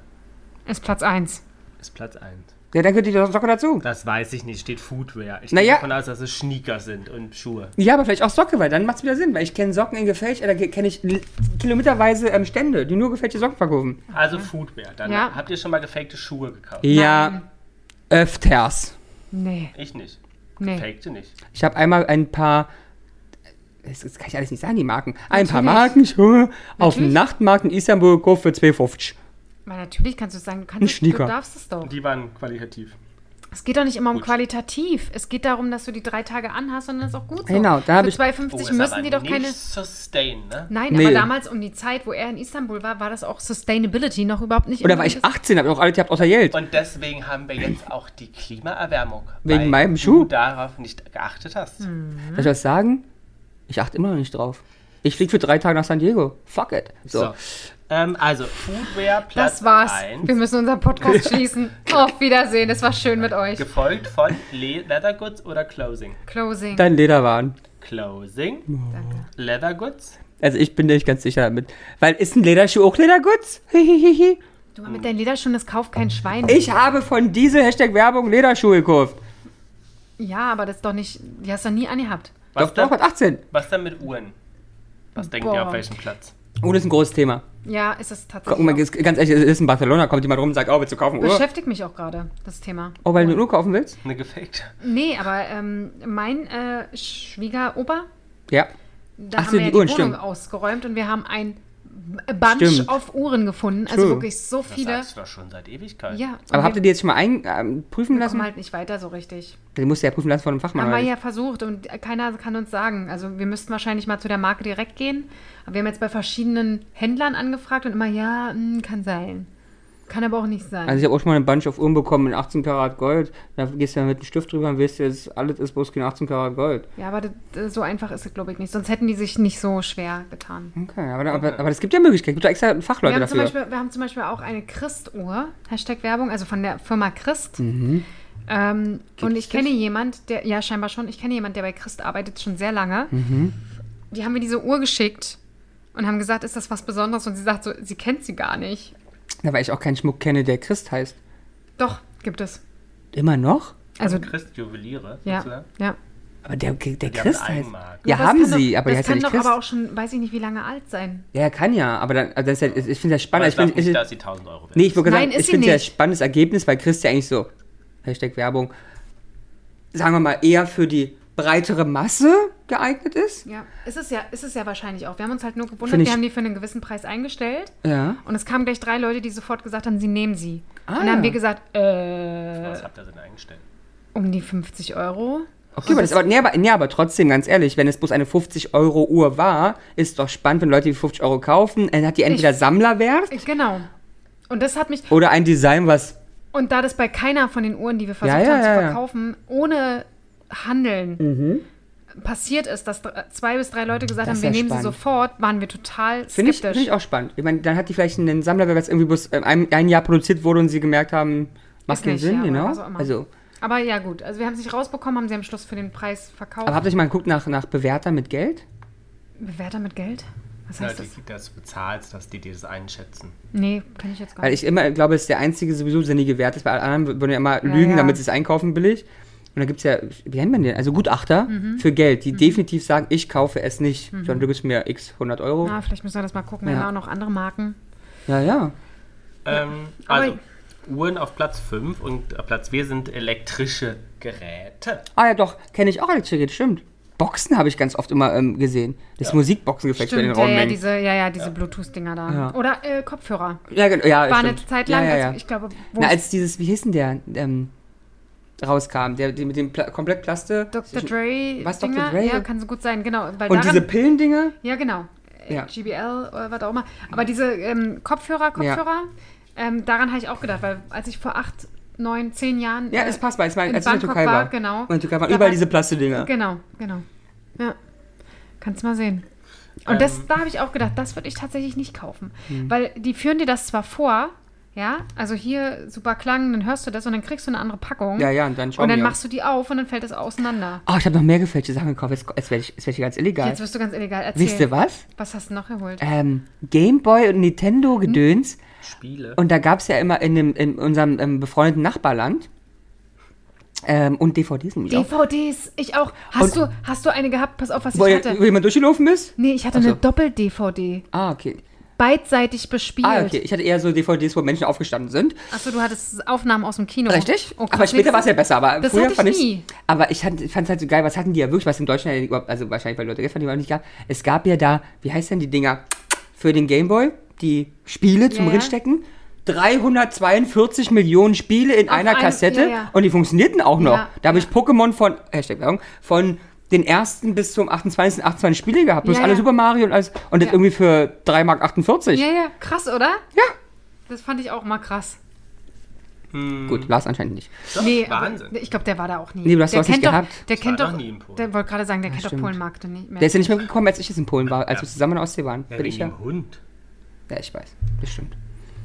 Ist Platz 1. ist Platz 1. Ja, dann gehört die Socke dazu. Das weiß ich nicht, steht Foodwear. Ich Naja. gehe davon aus, dass es Sneaker sind und Schuhe. Ja, aber vielleicht auch Socke, weil dann macht es wieder Sinn, weil ich kenne Socken in gefälscht, äh, da kenne ich kilometerweise ähm, Stände, die nur gefälschte Socken verkaufen. Also Foodwear. Dann Ja. habt ihr schon mal gefakte Schuhe gekauft? Ja, öfters. Nee. Ich nicht. Nee. Fakte nicht. Ich habe einmal ein paar, das das kann ich alles nicht sagen, die Marken, ein paar Natürlich. Markenschuhe auf dem. Nachtmarkt in Istanbul gekauft für 2,50. Weil natürlich kannst du sagen, du, kannst Ein es, du darfst es doch. Die waren qualitativ. Es geht doch nicht immer um Gut. qualitativ. Es geht darum, dass du die drei Tage anhast und dann ist auch gut so. Genau, da hab Für ich- 2,50 Oh, müssen aber die doch nicht keine... Sustain, ne? Nein, Nee. aber damals um die Zeit, wo er in Istanbul war, war das auch Sustainability noch überhaupt nicht. Oder war ich 18, habe ich auch alles gehabt außer Geld. Und deswegen haben wir jetzt auch die Klimaerwärmung. Wegen weil meinem Schuh? du darauf nicht geachtet hast. Hm. Soll ich was sagen? Ich achte immer noch nicht drauf. Ich fliege für drei Tage nach San Diego. Fuck it. So. So. Ähm, also, Foodwear Platz Das war's. 1. Wir müssen unseren Podcast schließen. Auf Wiedersehen. Es war schön mit euch. Gefolgt von Le Leather Goods oder Clothing? Closing. Dann Lederwaren. Clothing, Danke. Leather Goods. Also ich bin nicht ganz sicher damit. Weil ist ein Lederschuh auch Ledergutz? Hihihihi. Du mit deinen Lederschuhen, das kauft kein Schwein. Ich habe von dieser Hashtag Werbung Lederschuhe gekauft. Ja, aber das ist doch nicht. Die hast du nie angehabt. Was, Doch, doch, dann, mit 18. was dann mit Uhren? Was denkt ihr auf welchem Platz? Oh, das ist ein großes Thema. Ja, ist es Guck tatsächlich. mal, auch. ist- ganz ehrlich, es ist in Barcelona, kommt jemand rum und sagt, oh, willst du kaufen Uhr? Beschäftigt mich auch gerade, das Thema. Oh, weil du eine Uhr kaufen willst? Eine gefakte. Nee, aber ähm, mein äh, Schwiegeroper, Ja. da Ach haben so, wir ja die die Uhren, Wohnung stimmt. ausgeräumt und wir haben ein Bunch Stimmt. of Uhren gefunden. Also True. wirklich so Das viele. sagst du doch schon seit Ewigkeit. Ja. Aber habt wir, ihr die jetzt schon mal ein, ähm, prüfen wir lassen? kommen halt nicht weiter so richtig. Die musst du ja prüfen lassen von einem Fachmann. Haben wir ja versucht und keiner kann uns sagen. Also wir müssten wahrscheinlich mal zu der Marke direkt gehen. Aber wir haben jetzt bei verschiedenen Händlern angefragt und immer, ja, hm, kann sein. Kann aber auch nicht sein. Also ich habe auch schon mal eine Bunch of Uhren bekommen in 18 Karat Gold. Da gehst du ja mit einem Stift drüber und weißt du, jetzt alles ist bloß kein 18 Karat Gold. ja, aber das, das, so einfach ist es, glaube ich, nicht. Sonst hätten die sich nicht so schwer getan. Okay, aber, aber, aber es gibt ja Möglichkeiten. Es gibt da extra Fachleute Wir haben, zum dafür. Beispiel, wir haben zum Beispiel auch eine Christ-Uhr, Hashtag Werbung, also von der Firma Christ. Mhm. Ähm, und ich das? kenne jemand, der, ja, scheinbar schon, ich kenne jemand, der bei Christ arbeitet schon sehr lange. Mhm. Die haben mir diese Uhr geschickt und haben gesagt, ist das was Besonderes? Und sie sagt so, sie kennt sie gar nicht. Na, weil ich auch keinen Schmuck kenne, der Christ heißt. Doch, gibt es. Immer noch? Also, Christ Juweliere. ja, sozusagen. ja. Aber der, der Die Christ heißt. Ja, das haben kann sie, doch, aber das heißt ja kann nicht doch Christ. aber auch schon, weiß ich nicht, wie lange alt sein. Ja, er kann ja, aber dann, also das ist ja, ich finde das Aber spannend. ich Ich glaube find, nicht, ich, dass sie 1000 Euro wert nee, ich würde Nein, sagen, ich finde es ja ein nicht. spannendes Ergebnis, weil Christ ja eigentlich so, Hashtag Werbung, sagen wir mal, eher für die breitere Masse geeignet ist. Ja, ist es ja, ist es ja wahrscheinlich auch. Wir haben uns halt nur gewundert, wir haben die für einen gewissen Preis eingestellt. Ja. Und es kamen gleich drei Leute, die sofort gesagt haben, sie nehmen sie. Ah. und dann haben wir gesagt, äh, Was habt ihr denn eingestellt? um die 50 Euro. Okay, aber, das, aber, nee, aber, nee, aber trotzdem, ganz ehrlich, wenn es bloß eine 50-Euro-Uhr war, ist doch spannend, wenn Leute die 50 Euro kaufen, dann hat die entweder Ich- Sammlerwert Ich- Genau. Und das hat mich, oder ein Design, was und da das bei keiner von den Uhren, die wir versucht Ja, ja, haben zu ja, ja. verkaufen, ohne Handeln, Mhm. passiert ist, dass zwei bis drei Leute gesagt Das haben, wir ja nehmen sie spannend. sofort, waren wir total Finde ich, skeptisch. find ich auch spannend. Ich meine, dann hat die vielleicht einen Sammler, weil es irgendwie bloß äh, ein, ein Jahr produziert wurde und sie gemerkt haben, macht keinen Sinn, ja, genau. was auch immer. Also, Aber ja, gut. Also wir haben es nicht rausbekommen, haben sie am Schluss für den Preis verkauft. aber habt ihr mal geguckt nach, nach Bewerter mit Geld? Bewerter mit Geld? Was Ja, heißt die, das? dass du bezahlst, dass die dir das einschätzen. Nee, kann ich jetzt gar Weil nicht. ich immer glaube, es ist der einzige sowieso sinnige Wert ist. Bei allen anderen würden ja immer Ja, lügen, ja. damit sie es einkaufen billig. Und da gibt es ja, wie nennt man den? Also Gutachter Mhm. für Geld, die definitiv sagen, ich kaufe es nicht, sondern du gibst mir x 100 Euro. Ah, vielleicht müssen wir das mal gucken. Wir Ja. haben auch noch andere Marken. Ja, ja. Ähm, Aber- also, Uhren auf Platz 5 und auf Platz 4 sind elektrische Geräte. Ah ja, doch, kenne ich auch elektrische Geräte, stimmt. Boxen habe ich ganz oft immer ähm, gesehen. Das Musikboxengeflecht bei den Stimmt, ja, ja, Raummengen. diese, ja, ja, diese Bluetooth-Dinger da. Ja. Oder äh, Kopfhörer. Ja, genau, ja, War stimmt. eine Zeit lang, ja, ja, ja. als ich glaube, wo Na, als dieses, wie hieß denn der, ähm, rauskam, der, der mit dem Pla komplett Plaste. Dr. Dre. Was, Dr. Dre? Ja, kann so gut sein, genau. Und daran, diese Pillendinger? Ja, genau. Äh, Ja. GBL oder was auch immer. Aber diese ähm, Kopfhörer, Kopfhörer, ähm, daran habe ich auch gedacht, weil als ich vor acht, neun, zehn Jahren. Ja, äh, es passt, weil es mal, in als ich in der Türkei war. war, genau. In der Türkei waren überall diese Plastedinger. Genau, genau. Ja. Kannst mal sehen. Und Ähm. das, da habe ich auch gedacht, das würde ich tatsächlich nicht kaufen. Hm. Weil die führen dir das zwar vor, ja, also hier super Klang, dann hörst du das und dann kriegst du eine andere Packung. Ja, ja, und dann schauen Und dann machst du die auf und dann fällt es auseinander. Oh, ich habe noch mehr gefälschte Sachen gekauft. Jetzt, jetzt werde ich, jetzt werd ich ganz illegal. Jetzt wirst du ganz illegal erzählen. Wisst ihr was? Was hast du noch geholt? Ähm, Gameboy und Nintendo Gedöns. Spiele. Und da gab es ja immer in, dem, in unserem ähm, befreundeten Nachbarland ähm, und DVDs nämlich auch. DVDs, ich auch. Hast Und- du, hast du eine gehabt? Pass auf, was Wo, ich hatte. wo jemand durchgelaufen ist? Nee, ich hatte Ach so. eine Doppel-DVD. Ah, okay. Beidseitig bespielt. Ah, okay. Ich hatte eher so DVDs, wo Menschen aufgestanden sind. Achso, du hattest Aufnahmen aus dem Kino. Richtig? Okay, aber später war es ja besser. Aber Das früher ich fand nie. ich's- Aber ich fand es halt so geil. Was hatten die ja wirklich? Was in Deutschland überhaupt, also wahrscheinlich weil Leute die auch nicht gab. Es gab ja da, wie heißt denn die Dinger? Für den Gameboy, die Spiele zum Ja. Drinstecken. 342 Millionen Spiele in Auf einer einem- Kassette ja, ja. und die funktionierten auch noch. Ja, da habe ich Pokémon von, Hashtag Werbung, von den ersten bis zum 28. 28 Spiele gehabt. Plus Ja, alle ja. Super Mario und alles. Und das Ja. irgendwie für 3,48 Mark. Ja, ja, krass, oder? Ja. Das fand ich auch mal krass. Hm, Gut, Lars anscheinend nicht. doch, nee, Wahnsinn. Aber, ich glaube, der war da auch nie. Nee, du hast der sowas nicht kennt doch, gehabt. Der kennt war doch, nie in Polen. der wollte gerade sagen, der kennt doch stimmt. Polenmarkte nicht mehr. Der ist ja nicht mehr gekommen, als ich jetzt in Polen war, als Ja. wir zusammen in Ostsee waren. ja, Bin ich ja. dem Hund. Ja, ich weiß. Das stimmt.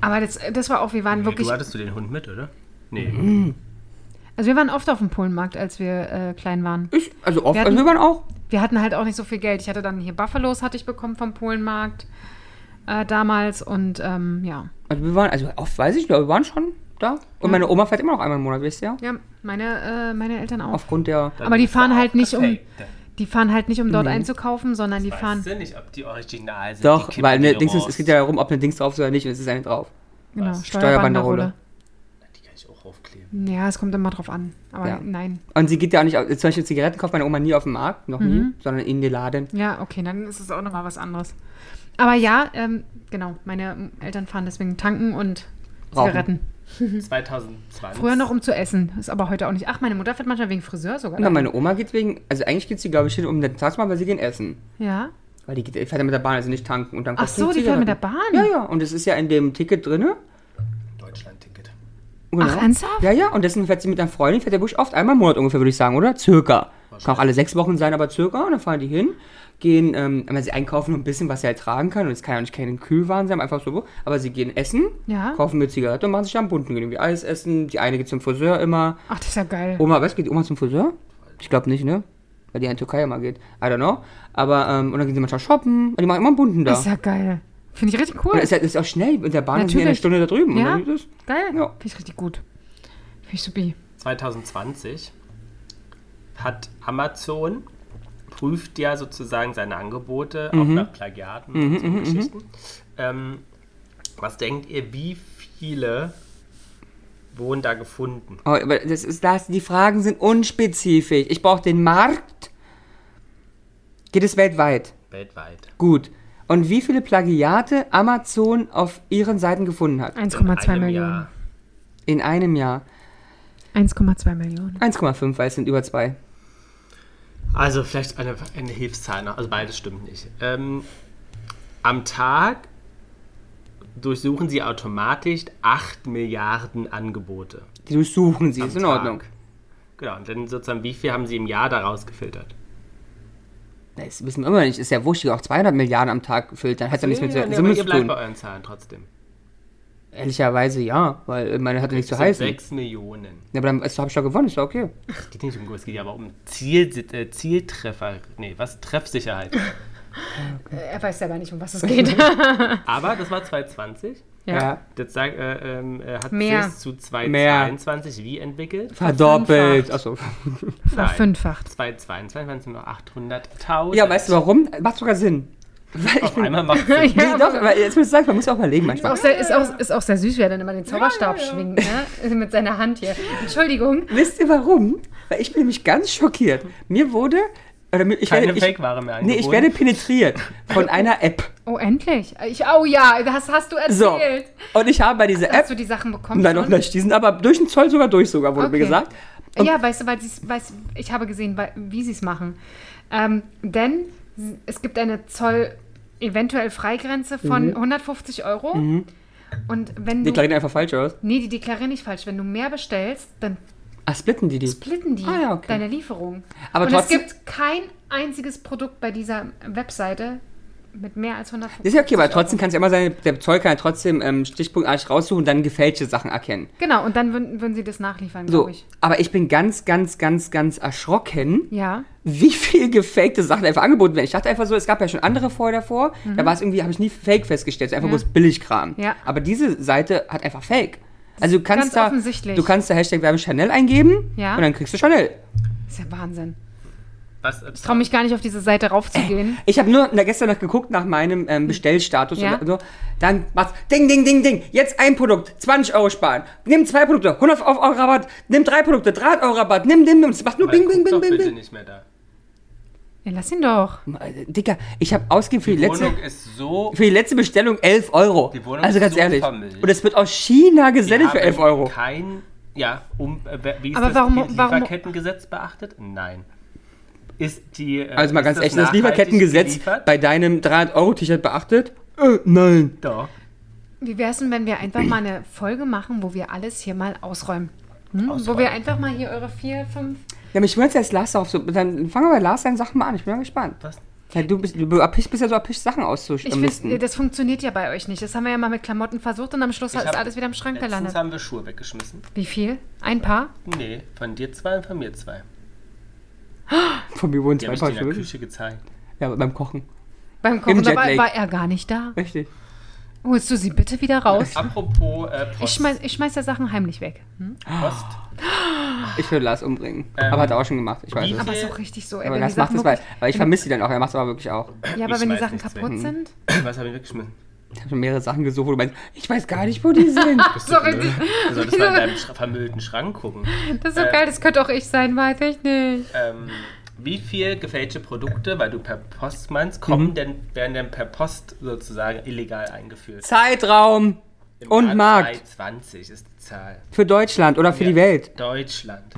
Aber das, das war auch, wir waren wirklich, Du hattest du den Hund mit, oder? Nee. Also wir waren oft auf dem Polenmarkt, als wir äh, klein waren. Ich, also oft, Wir also hatten- wir waren auch. Wir hatten halt auch nicht so viel Geld. Ich hatte dann hier Buffalos hatte ich bekommen vom Polenmarkt äh, damals und ähm, ja. Also wir waren, also oft weiß ich nicht, aber wir waren schon da. Und meine Oma fährt immer noch einmal im Monat, wisst ihr? Ja, meine, äh, meine Eltern auch. Aufgrund der. Dann Aber die fahren halt nicht um-. Die fahren halt nicht, um dort Nee. einzukaufen, sondern die Weißt fahren. du nicht, ob die original sind? Doch, die weil ne, die Dings ist, es geht ja darum, ob eine Dings drauf ist oder nicht und es ist eine drauf. Genau, Was? Steuerbanderole. Steuerbanderole. brauchst. Die kann ich auch aufkleben. Ja, es kommt immer drauf an. Aber Ja. nein. Und sie geht ja auch nicht, auf- zum Beispiel Zigaretten kauft meine Oma nie auf dem Markt, noch nie, Mhm. sondern in den Laden. Ja, okay, dann ist es auch nochmal was anderes. Aber ja, ähm, genau, meine Eltern fahren deswegen tanken und Rauchen. Zigaretten. 2020. Früher noch um zu essen. Ist aber heute auch nicht. Ach, meine Mutter fährt manchmal wegen Friseur sogar. Und meine Oma geht wegen, also eigentlich geht sie, glaube ich, hin um den Tagsmal, weil sie gehen essen. Ja. Weil die geht, die fährt ja mit der Bahn, also nicht tanken. Und dann Ach so, die fährt mit der. Bahn. Ja, ja, und es ist ja in dem Ticket drin. Genau. Ach, ernsthaft? Ja, ja, und deswegen fährt sie mit einer Freundin, fährt der Busch oft einmal im Monat ungefähr, würde ich sagen, oder? Circa. Kann auch alle sechs Wochen sein, aber circa. Und dann fahren die hin, gehen, ähm, wenn sie einkaufen nur ein bisschen, was sie halt tragen kann. Und es kann ja nicht keine Kühlwaren sein, einfach so. Aber sie gehen essen, Ja. kaufen mir Zigarette und machen sich am bunten. Gehen irgendwie Eis essen. Die eine geht zum Friseur immer. Ach, das ist ja geil. Oma, was geht die Oma zum Friseur? Ich glaube nicht, ne? Weil die ja in die Türkei immer geht. I don't know. Aber, ähm, und dann gehen sie manchmal shoppen. Und die machen immer einen bunten da. Das ist ja geil. Finde ich richtig cool. Und ist, das ist auch schnell. Mit der Bahn sind wir eine Natürlich. Stunde da drüben. Ja. Ist Geil. Ja. Finde ich richtig gut. Finde ich supi. 2020 hat Amazon prüft ja sozusagen seine Angebote auch nach Plagiaten und so Geschichten. Ähm, was denkt ihr, wie viele wurden da gefunden? Oh, aber das ist das, die Fragen sind unspezifisch. Ich brauche den Markt. Geht es weltweit? Weltweit. Gut. Und wie viele Plagiate Amazon auf ihren Seiten gefunden hat? 1,2 In einem Millionen. Jahr. In einem Jahr. 1,2 Millionen. 1,5, weil es sind über zwei. Also vielleicht eine, eine Hilfszahl noch, also beides stimmt nicht. Ähm, am Tag durchsuchen sie automatisch 8 Milliarden Angebote. Die durchsuchen sie, am ist in Ordnung. Tag. Genau, und dann sozusagen, wie viel haben sie im Jahr daraus gefiltert? Das wissen wir immer nicht. Ist ja wurscht, die auch 200 Milliarden am Tag gefüllt. Dann hat ja nichts mit Ja, nee, Summe aber zu ihr bleibt tun. bei euren Zahlen trotzdem. Ehrlicherweise ja, weil meine hat ja nichts zu Es heißen. 6 Millionen. Ja, aber dann habe ich doch gewonnen, ist doch okay. Es geht nicht um es geht ja aber um Ziel, äh, Zieltreffer. Nee, was? Treffsicherheit. Er weiß selber nicht, um was es geht. aber das war 220. ja. Das sag, äh, ähm, äh, hat Mehr. sich zu Mehr. 222 wie entwickelt? Verdoppelt. Achso. Verfünffacht. 222 waren es nur noch 800.000. Ja, weißt du warum? Macht sogar Sinn. Auf einmal macht es Nee, doch, aber jetzt muss ich sagen, man muss auch überlegen Ist manchmal. auch, sehr, ist, auch, ist auch sehr süß, wie er dann immer den Zauberstab schwingt, ne? Mit seiner Hand hier. Entschuldigung. Wisst ihr warum? Weil ich bin nämlich ganz schockiert. Mir wurde. Oder mir, ich keine werde, ich, Fake-Ware mehr Nee, ich werde penetriert von einer App. Oh, endlich. Ich, oh ja, das hast du So. erzählt. Und ich habe bei dieser Hast App. du die Sachen bekommen? Nein, noch nicht. Die sind aber durch den Zoll sogar durch, sogar, wurde mir Okay. gesagt. Und- Ja, weißt du, weil sie's, weiß, ich habe gesehen, wie sie es machen. Ähm, denn es gibt eine Zoll eventuell Freigrenze von 150 Euro. Und wenn Mhm. Die du. klarieren einfach falsch aus. Nee, die deklarieren nicht falsch. Wenn du mehr bestellst, dann Ah, splitten die die. splitten die Ah, ja, okay. deine Lieferung. Aber Und trotzdem- es gibt kein einziges Produkt bei dieser Webseite mit mehr als 150 Das ist ja okay, aber trotzdem kann es ja immer sein, der Zoll kann ja trotzdem ähm, stichpunktartig raussuchen und dann gefälschte Sachen erkennen. Genau, und dann würden, würden sie das nachliefern, So, glaube ich. aber ich bin ganz, ganz, ganz, ganz erschrocken, Ja. wie viel gefakte Sachen einfach angeboten werden. Ich dachte einfach so, es gab ja schon andere vorher davor, da war es irgendwie, habe ich nie Fake festgestellt, es ist einfach Mhm. Ja. bloß Billigkram. Ja. Aber diese Seite hat einfach Fake. Also du kannst Ganz da, offensichtlich. du kannst da Hashtag Werbung Chanel eingeben Ja. und dann kriegst du Chanel. ist ja Wahnsinn. Was, Ich traue mich gar nicht auf diese Seite raufzugehen. Ich habe nur na, gestern noch geguckt nach meinem ähm, Bestellstatus Ja. oder so. Dann machst Ding, Ding, Ding, Ding. Jetzt ein Produkt, 20 Euro sparen. Nimm zwei Produkte, 100 Euro Rabatt. Nimm drei Produkte, 300 Euro Rabatt. Nimm, nimm, nimm. Es macht nur Weil Bing, Bing, Bing, Bing, bitte Bing. nicht mehr da. Ja, lass ihn doch. Äh, Dicker, ich habe ausgegeben für die, Die letzte, Wohnung ist so... für die letzte Bestellung 11 Euro. Die Wohnung also ist ganz so ehrlich. vermüllt. Und es wird aus China gesendet für haben 11 Euro. Kein... Ja, um, äh, wie ist Aber das warum- Lieferkettengesetz beachtet? Nein. Ist die... äh, Also mal ganz das echt, das Lieferkettengesetz geliefert? bei deinem 300 Euro T-Shirt beachtet? Äh, nein. Doch. Wie wäre es denn, wenn wir einfach mal eine Folge machen, wo wir alles hier mal ausräumen? Hm? Wo wir einfach mal hier eure vier, fünf. Ja, mich wundert jetzt Lars auf so. Dann fangen wir bei Lars seine Sachen mal an. Ich bin mal gespannt. Was? Ja, du bist, du bist ja so erpicht, Sachen Ich auszumisten. find, das funktioniert ja bei euch nicht. Das haben wir ja mal mit Klamotten versucht und am Schluss Ich ist alles wieder im Schrank Letztens gelandet. haben wir Schuhe weggeschmissen. Wie viel? Ein Paar? Nee, von dir zwei und von mir zwei. Von mir wurden zwei habe ich dir Paar in der Schuhe. Küche gezeigt. Ja, beim Kochen. Beim Kochen war, war er gar nicht da. Richtig. Holst du sie bitte wieder raus? Apropos äh, Ich Post. schmeiß, ich schmeiß ja Sachen heimlich weg. Hm? Post. Ich würde Lars umbringen. Ähm, aber hat er auch schon gemacht. Ich weiß es. Aber ist auch richtig so. Ey, Aber Lars macht es, weil, weil ich vermisse die dann auch. Er macht es aber wirklich auch. Ja, aber Ich wenn die Sachen kaputt weg. sind. Was habe ich weggeschmissen? Ich habe schon mehrere Sachen gesucht, wo du meinst, ich weiß gar nicht, wo die sind. Bist du blöd? richtig. Du solltest mal in deinem vermüllten Schrank gucken. Das ist so Äh, geil, das könnte auch ich sein, weiß ich nicht. Ähm, wie viel gefälschte Produkte, weil du per Post meinst, kommen Mhm. denn, werden denn per Post sozusagen illegal eingeführt? Zeitraum Im und Jahr Markt 2020 ist die Zahl. für Deutschland oder für Ja, die Welt. Deutschland.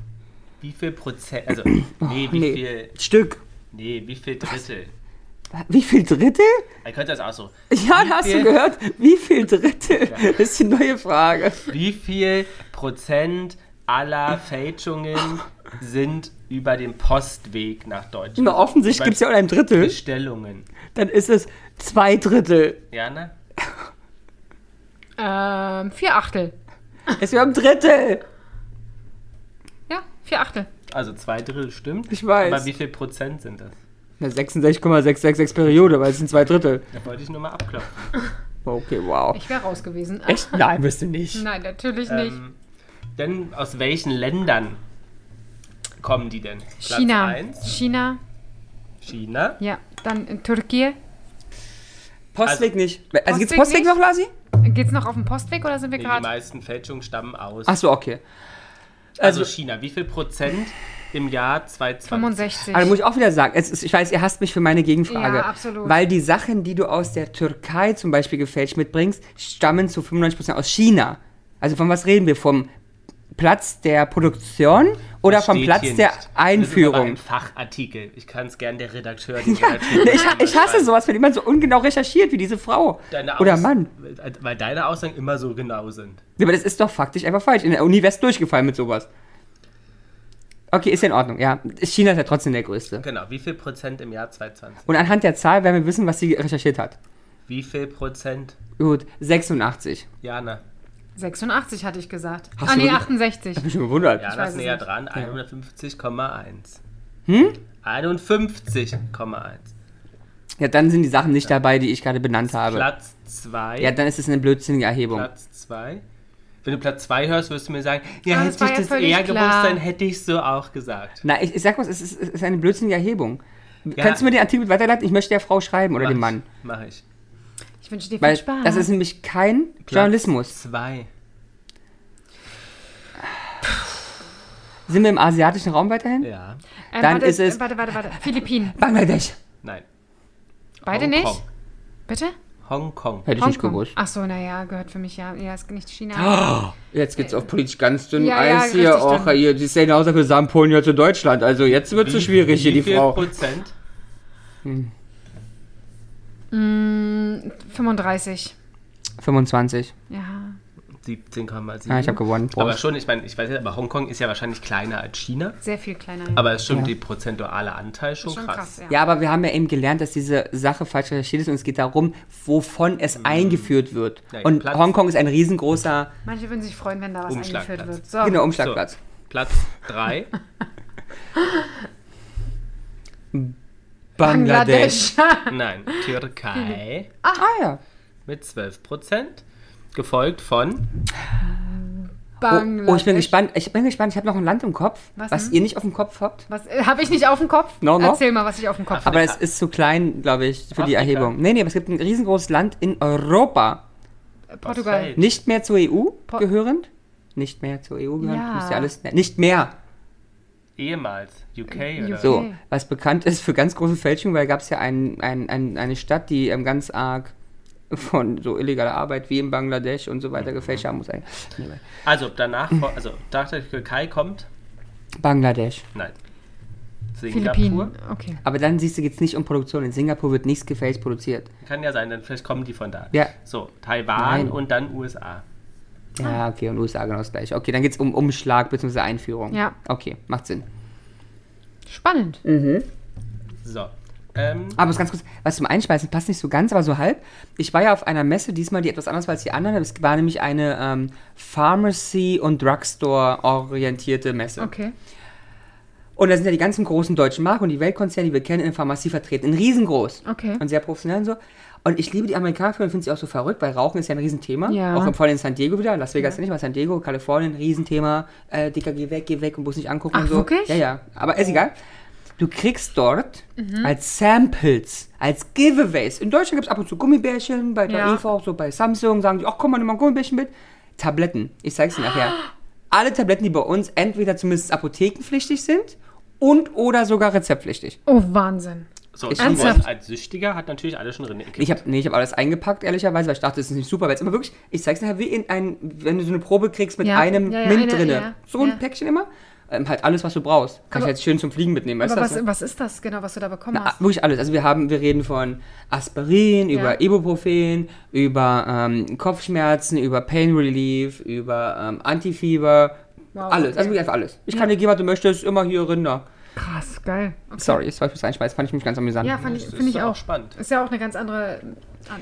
Wie viel Prozent, also, nee, wie Nee. viel, Stück. nee, wie viel Drittel? Wie viel Drittel? Ihr könnt das auch so. Ja, Wie hast du viel- gehört? Wie viel Drittel? Das ist die neue Frage. Wie viel Prozent aller Fälschungen sind über den Postweg nach Deutschland? Na, offensichtlich gibt es ja auch ein Drittel. Bestellungen. Dann ist es zwei Drittel. Jana? Ähm, vier Achtel. Es wäre ein Drittel. Ja, vier Achtel. Also zwei Drittel stimmt. Ich weiß. Aber wie viel Prozent sind das? Na, 66,666 Periode, weil es sind zwei Drittel. Da wollte ich nur mal abklopfen. Okay, wow. Ich wäre raus gewesen. Echt? Nein, wirst du nicht. Nein, natürlich nicht. Ähm, denn aus welchen Ländern kommen die denn? Platz China. eins, China, China. ja. Dann in Türkei. Postweg Also- nicht. Also gibt's Postweg Postweg nicht? noch, Lasi? Geht's noch auf dem Postweg oder sind wir Nee, die gerade? meisten Fälschungen stammen aus. Ach so, okay. also, also- China. Wie viel Prozent im Jahr 2020? 65. Aber da muss ich auch wieder sagen, es ist, ich weiß, ihr hasst mich für meine Gegenfrage. Ja, absolut. Weil die Sachen, die du aus der Türkei zum Beispiel gefälscht mitbringst, stammen zu 95% aus China. Also von was reden wir? Vom Platz der Produktion oder vom Platz der nicht. Das ist Einführung? ein Fachartikel. Ich kann es gern der Redakteur. Redakteur Ich, ich hasse sowas, wenn jemand so ungenau recherchiert wie diese Frau. Oder Mann. Weil deine Aussagen immer so genau sind. Ja, aber das ist doch faktisch einfach falsch. In der Uni wär's durchgefallen mit sowas. Okay, ist ja in Ordnung, ja. China ist ja trotzdem der größte. Genau, wie viel Prozent im Jahr 2020? Und anhand der Zahl werden wir wissen, was sie recherchiert hat. Wie viel Prozent? Gut, 86. Jana. 86 hatte ich gesagt. Hast ah, nee, wirklich- 68. Hab mich schon gewundert. Jana weiß ist es näher nicht. dran, 51,1. Hm? 51,1. Ja, dann sind die Sachen nicht dabei, die ich gerade benannt habe. Platz 2. Ja, dann ist es eine blödsinnige Erhebung. Platz 2. Wenn du Platz 2 hörst, wirst du mir sagen, ja, Ah, hätte das ich ja das eher klar. gewusst, dann hätte ich so auch gesagt. Na, ich, ich sag was, es ist, es ist eine blödsinnige Erhebung. Ja. Kannst du mir den Artikel weiterleiten? Ich möchte der Frau schreiben oder Mach dem ich, Mann. Mach ich. Ich wünsche dir viel Weil Spaß. das ist nämlich kein Journalismus. 2. Sind wir im asiatischen Raum weiterhin? Ja. ähm, dann warte, ist es- Warte, warte, warte. Philippinen. Bangladesch. Nein. Beide Hongkong. nicht? Bitte? Hongkong. Hätte ich nicht Hongkong. gewusst. Ach so, naja, gehört für mich ja. Ja, ist nicht China. Oh, jetzt geht's auf politisch ganz dünn Ja, ja, Eis hier. richtig Och, hier, die Szene außer für sagen Polen ja zu Deutschland. Also jetzt wird es schwierig hier, Wie die viel Frau. Prozent? Mm, 35. 25. Ja. 17,7. Ja, ich habe gewonnen. Prost. Aber schon, ich meine, ich weiß nicht, aber Hongkong ist ja wahrscheinlich kleiner als China. Sehr viel kleiner. Aber ist schon Ja. die prozentuale Anteil schon, schon krass. krass, ja. Ja, aber wir haben ja eben gelernt, dass diese Sache falsch recherchiert ist und es geht darum, wovon es eingeführt wird. Ja, und Platz- Hongkong ist ein riesengroßer Manche würden sich freuen, wenn da was eingeführt wird. So. genau, Umschlagplatz. Platz 3. Bangladesch. Nein, Türkei Ah ja. mit 12 Prozent. Gefolgt von Oh, Bangladesch. oh, ich bin gespannt. Ich bin gespannt. Ich habe noch ein Land im Kopf, Was was, ihr nicht auf dem Kopf habt. Was äh, habe ich nicht auf dem Kopf? No, no. Erzähl mal, was ich auf dem Kopf habe. Aber es ist zu klein, glaube ich, für die Afrika. Erhebung. Nee, nee, aber es gibt ein riesengroßes Land in Europa. Portugal. fällt? Nicht mehr zur EU Po- gehörend. Nicht mehr zur EU gehörend. Ja. Müsst ihr alles. Nicht mehr. Ehemals UK oder UK. So, was bekannt ist für ganz große Fälschungen, weil gab es ja ein, ein, ein, eine Stadt, die ähm, ganz arg von so illegaler Arbeit wie in Bangladesch und so weiter gefälscht haben muss. Also danach, also nach der Türkei kommt, Bangladesch. nein, Philippinen. Singapur. Okay. Aber dann siehst du, geht es nicht um Produktion. In Singapur wird nichts gefälscht produziert. Kann ja sein, dann vielleicht kommen die von da. Ja. So, Taiwan Nein. und dann USA. Ja, okay, und USA genau das gleiche. Okay, dann geht es um Umschlag bzw. Einführung. Ja. Okay, macht Sinn. Spannend. So. Ähm, Aber es ganz kurz, was zum Einschmeißen passt nicht so ganz, aber so halb. Ich war ja auf einer Messe, diesmal die etwas anders war als die anderen. Es war nämlich eine ähm, Pharmacy- und Drugstore-orientierte Messe. Okay. Und da sind ja die ganzen großen deutschen Marken und die Weltkonzerne, die wir kennen, in der Pharmazie vertreten. In riesengroß. Okay. Und sehr professionell und so. Und ich liebe die Amerikaner und finde sie auch so verrückt, weil Rauchen ist ja ein Riesenthema. Ja. Auch vor allem in San Diego wieder. Las Vegas ja. nicht, aber San Diego, Kalifornien, Riesenthema. Äh, Dicker, geh weg, geh weg und bloß nicht angucken Ach, und so. wirklich? Ja, ja. Aber ist egal. Du kriegst dort Mhm. als Samples, als Giveaways. In Deutschland gibt es ab und zu Gummibärchen, bei der Ja. Eva auch so bei Samsung sagen die, ach komm mal, nimm mal ein Gummibärchen mit. Tabletten. Ich zeig's dir nachher. Alle Tabletten, die bei uns entweder zumindest apothekenpflichtig sind und oder sogar rezeptpflichtig. Oh, Wahnsinn. So, Ernsthaft? als Süchtiger hat natürlich alles schon drin. Ich habe nee, ich hab alles eingepackt, ehrlicherweise, weil ich dachte, das ist nicht super, weil es immer wirklich, ich zeig's nachher, wie in ein, wenn du so eine Probe kriegst mit Ja, einem ja, ja, Mint eine- drinne. ja, so ein ja. Päckchen immer. Ähm, halt alles, was du brauchst. Kann Aber- ich jetzt schön zum Fliegen mitnehmen, weißt Aber du? was, das, ne? was ist das genau, was du da bekommen Na, hast? wirklich alles. Also wir haben, wir reden von Aspirin, Ja. über Ibuprofen, über ähm, Kopfschmerzen, über Pain Relief, über ähm, Antifieber, Wow, alles. okay. Also wirklich einfach alles. Ich kann dir geben, was du möchtest, immer hier Rinder. Krass, geil. Okay. Sorry, das war fürs Einschmeißen, fand ich mich ganz amüsant. Ja, fand ich, Das finde ist ich auch. spannend. Ist ja auch eine ganz andere,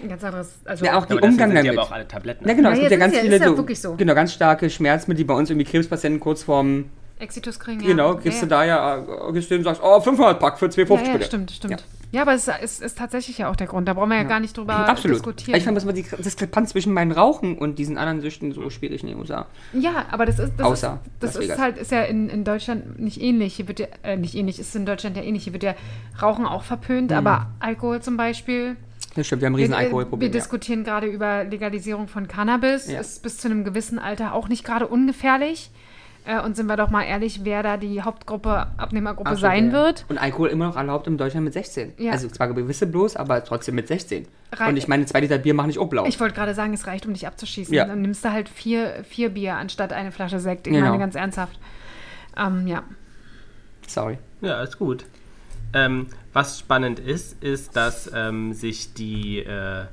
ein ganz anderes, also Ja, auch die Umgang damit. aber auch alle Tabletten. Ja, genau, Ja, es gibt ja ist ganz ja- viele ist ja so, wirklich so. genau, ganz starke Schmerzmittel, die bei uns irgendwie Krebspatienten kurz vorm, Exitus kriegen, ja. genau, gibst ja, du da ja, hin und sagst, oh, 500 Pack für 2,50 Ja, ja, bitte. stimmt, stimmt. Ja. Aber es ist, ist, tatsächlich ja auch der Grund. Da brauchen wir ja, gar nicht drüber Absolut. diskutieren. Ich fand das immer die Diskrepanz zwischen meinem Rauchen und diesen anderen Süchten so schwierig in den USA. Ja, aber das ist, das Außer ist, das ist halt, ist ja in, in Deutschland nicht ähnlich. Hier wird ja, äh, nicht ähnlich, ist in Deutschland ja ähnlich. Hier wird ja Rauchen auch verpönt, aber Alkohol zum Beispiel. Das stimmt, wir haben ein riesen Wir, äh, wir Alkoholproblem. Ja. diskutieren gerade über Legalisierung von Cannabis. Ja. Ist bis zu einem gewissen Alter auch nicht gerade ungefährlich. Äh, und sind wir doch mal ehrlich, wer da die Hauptgruppe, Abnehmergruppe Absolut, sein ja. wird. Und Alkohol immer noch erlaubt in Deutschland mit 16. Ja. Also zwar gewisse bloß, aber trotzdem mit 16. Rei- und ich meine, zwei Liter Bier machen nicht auch blau. Ich wollte gerade sagen, es reicht, um dich abzuschießen. Ja. Dann nimmst du halt vier, vier Bier anstatt eine Flasche Sekt. Ich Genau. meine ganz ernsthaft. Ähm, ja. Sorry. Ja, ist gut. Ähm, was spannend ist, ist, dass ähm, sich die, äh,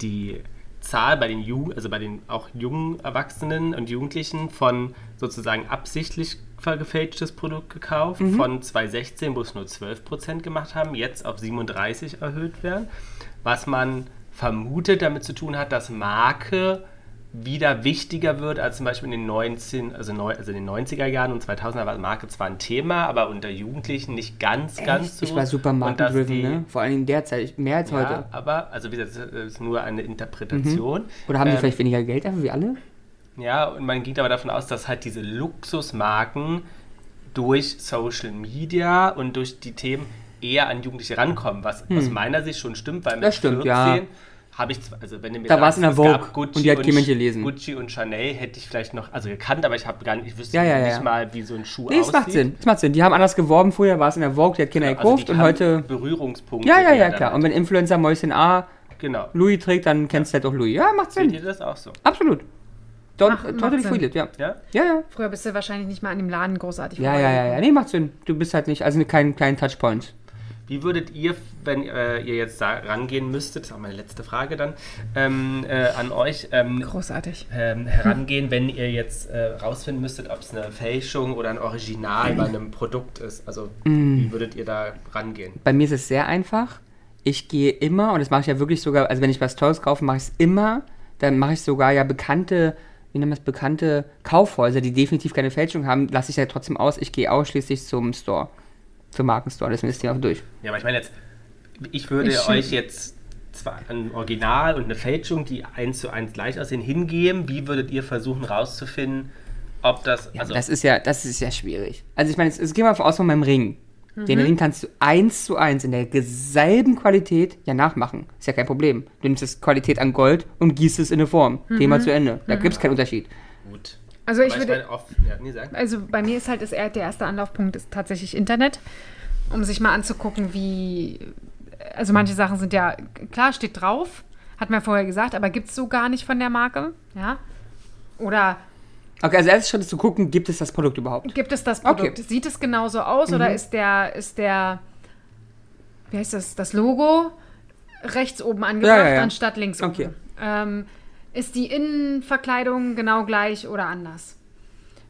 die Zahl bei den Jugend, also bei den auch jungen Erwachsenen und Jugendlichen von sozusagen absichtlich gefälschtes Produkt gekauft, Mhm. von 2016, wo es nur 12% gemacht haben, jetzt auf 37 erhöht werden. Was man vermutet damit zu tun hat, dass Marke wieder wichtiger wird als zum Beispiel in den 19, also, neu, also in den 90er Jahren und 2000er war Marke zwar ein Thema, aber unter Jugendlichen nicht ganz, ganz so. ich war super markendriven, die- ne? Vor allem in der Zeit, mehr als Ja, heute. aber, also wie gesagt, das ist nur eine Interpretation. Oder haben die Ähm, vielleicht weniger Geld, einfach wie alle? ja, und man ging aber davon aus, dass halt diese Luxusmarken durch Social Media und durch die Themen eher an Jugendliche rankommen, was aus meiner Sicht schon stimmt, weil mit Hm. Das stimmt, 14 ja. Habe ich, also wenn du mir Da war's in der es Vogue Gucci und die hat kein Mensch gelesen. Gucci und Chanel hätte ich vielleicht noch, also gekannt, aber ich habe gar nicht, ich wüsste Ja, ja, nicht ja. mal, wie so ein Schuh Nee, es aussieht. macht Sinn. Es macht Sinn. Die haben anders geworben. Früher war es in der Vogue, die hat Kinder Also gekauft die und haben heute. Berührungspunkte. Ja, ja, ja, klar. damit. Und wenn Influencer Mäuschen A genau. Louis trägt, dann kennst du halt auch Louis. Ja, macht Seht Sinn. ihr das auch so? Absolut. Macht- macht totally free it, ja. Ja? Ja, ja. Früher bist du wahrscheinlich nicht mal an dem Laden großartig Ja, ja, ja, ja. Nee, macht Sinn. Du bist halt nicht, also kein, kein Touchpoint. Wie würdet ihr, wenn äh, ihr jetzt da rangehen müsstet, das ist auch meine letzte Frage dann, ähm, äh, an euch, ähm, Großartig. ähm, herangehen, wenn ihr jetzt äh, rausfinden müsstet, ob es eine Fälschung oder ein Original bei einem Produkt ist? Also wie würdet ihr da rangehen? Bei mir ist es sehr einfach. Ich gehe immer, und das mache ich ja wirklich sogar, also wenn ich was Teures kaufe, mache ich es immer. Dann mache ich sogar ja bekannte, wie nennt man es, bekannte Kaufhäuser, die definitiv keine Fälschung haben, lasse ich ja trotzdem aus. Ich gehe ausschließlich zum Store, zum Markenstore. Das ist mir durch. Ja, aber ich meine jetzt, ich würde Ich- euch jetzt zwar ein Original und eine Fälschung, die eins zu eins gleich aussehen, hingeben. Wie würdet ihr versuchen rauszufinden, ob das, Ja, also das ist ja, das ist ja schwierig. Also ich meine, jetzt, jetzt gehen wir mal aus von meinem Ring. Den Mhm. Ring kannst du eins zu eins in der selben Qualität ja nachmachen. Ist ja kein Problem. Du nimmst das Qualität an Gold und gießt es in eine Form. Thema zu Ende. Da gibt es keinen Unterschied. Also ich Aber würde, meine, oft, ja, nee, also bei mir ist halt das, der erste Anlaufpunkt ist tatsächlich Internet, um sich mal anzugucken, wie, also manche Sachen sind ja, klar, steht drauf, hat man ja vorher gesagt, aber gibt es so gar nicht von der Marke, ja? Oder Okay, also erstes Schritt ist zu gucken, gibt es das Produkt überhaupt? gibt es das Produkt? Okay. Sieht es genauso aus oder ist der, ist der, wie heißt das, das Logo rechts oben angebracht, Ja, ja, ja. anstatt links Okay. oben? Ähm, ist die Innenverkleidung genau gleich oder anders?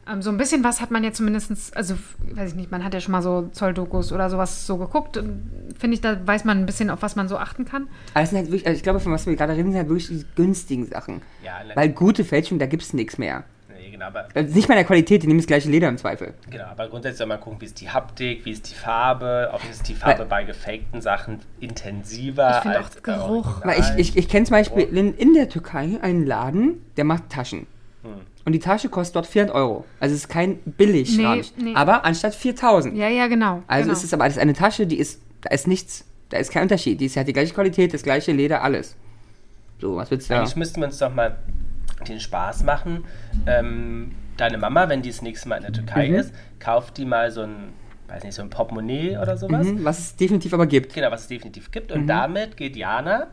Ähm, so ein bisschen was hat man ja zumindest, also weiß ich nicht, man hat ja schon mal so Zolldokus oder sowas so geguckt. Finde ich, da weiß man ein bisschen, auf was man so achten kann. Aber es sind halt wirklich, also ich glaube, von was wir gerade reden, sind halt wirklich die günstigen Sachen. Ja, Weil gute Fälschung, da gibt es nichts mehr. Genau, aber, Also nicht mal in der Qualität, die nehmen das gleiche Leder im Zweifel. genau, aber grundsätzlich soll man gucken, wie ist die Haptik, wie ist die Farbe, ob ist die Farbe Weil- bei gefakten Sachen intensiver Ich finde als auch Geruch. Original. Weil ich, ich, ich kenne zum Beispiel in, in der Türkei einen Laden, der macht Taschen. Hm. Und die Tasche kostet dort 400 Euro. Also es ist kein billig Nee, nee. Aber anstatt 4000. Ja, ja, genau. Also genau. es ist aber alles eine Tasche, die ist, da ist nichts, da ist kein Unterschied. Die ist, hat die gleiche Qualität, das gleiche Leder, alles. So, was willst du da? Eigentlich müssten wir uns doch mal den Spaß machen. Ähm, deine Mama, wenn die das nächste Mal in der Türkei Mhm. ist, kauft die mal so ein, weiß nicht, so ein Portemonnaie oder sowas. Mhm, was es definitiv aber gibt. Genau, was es definitiv gibt. Mhm. Und damit geht Jana,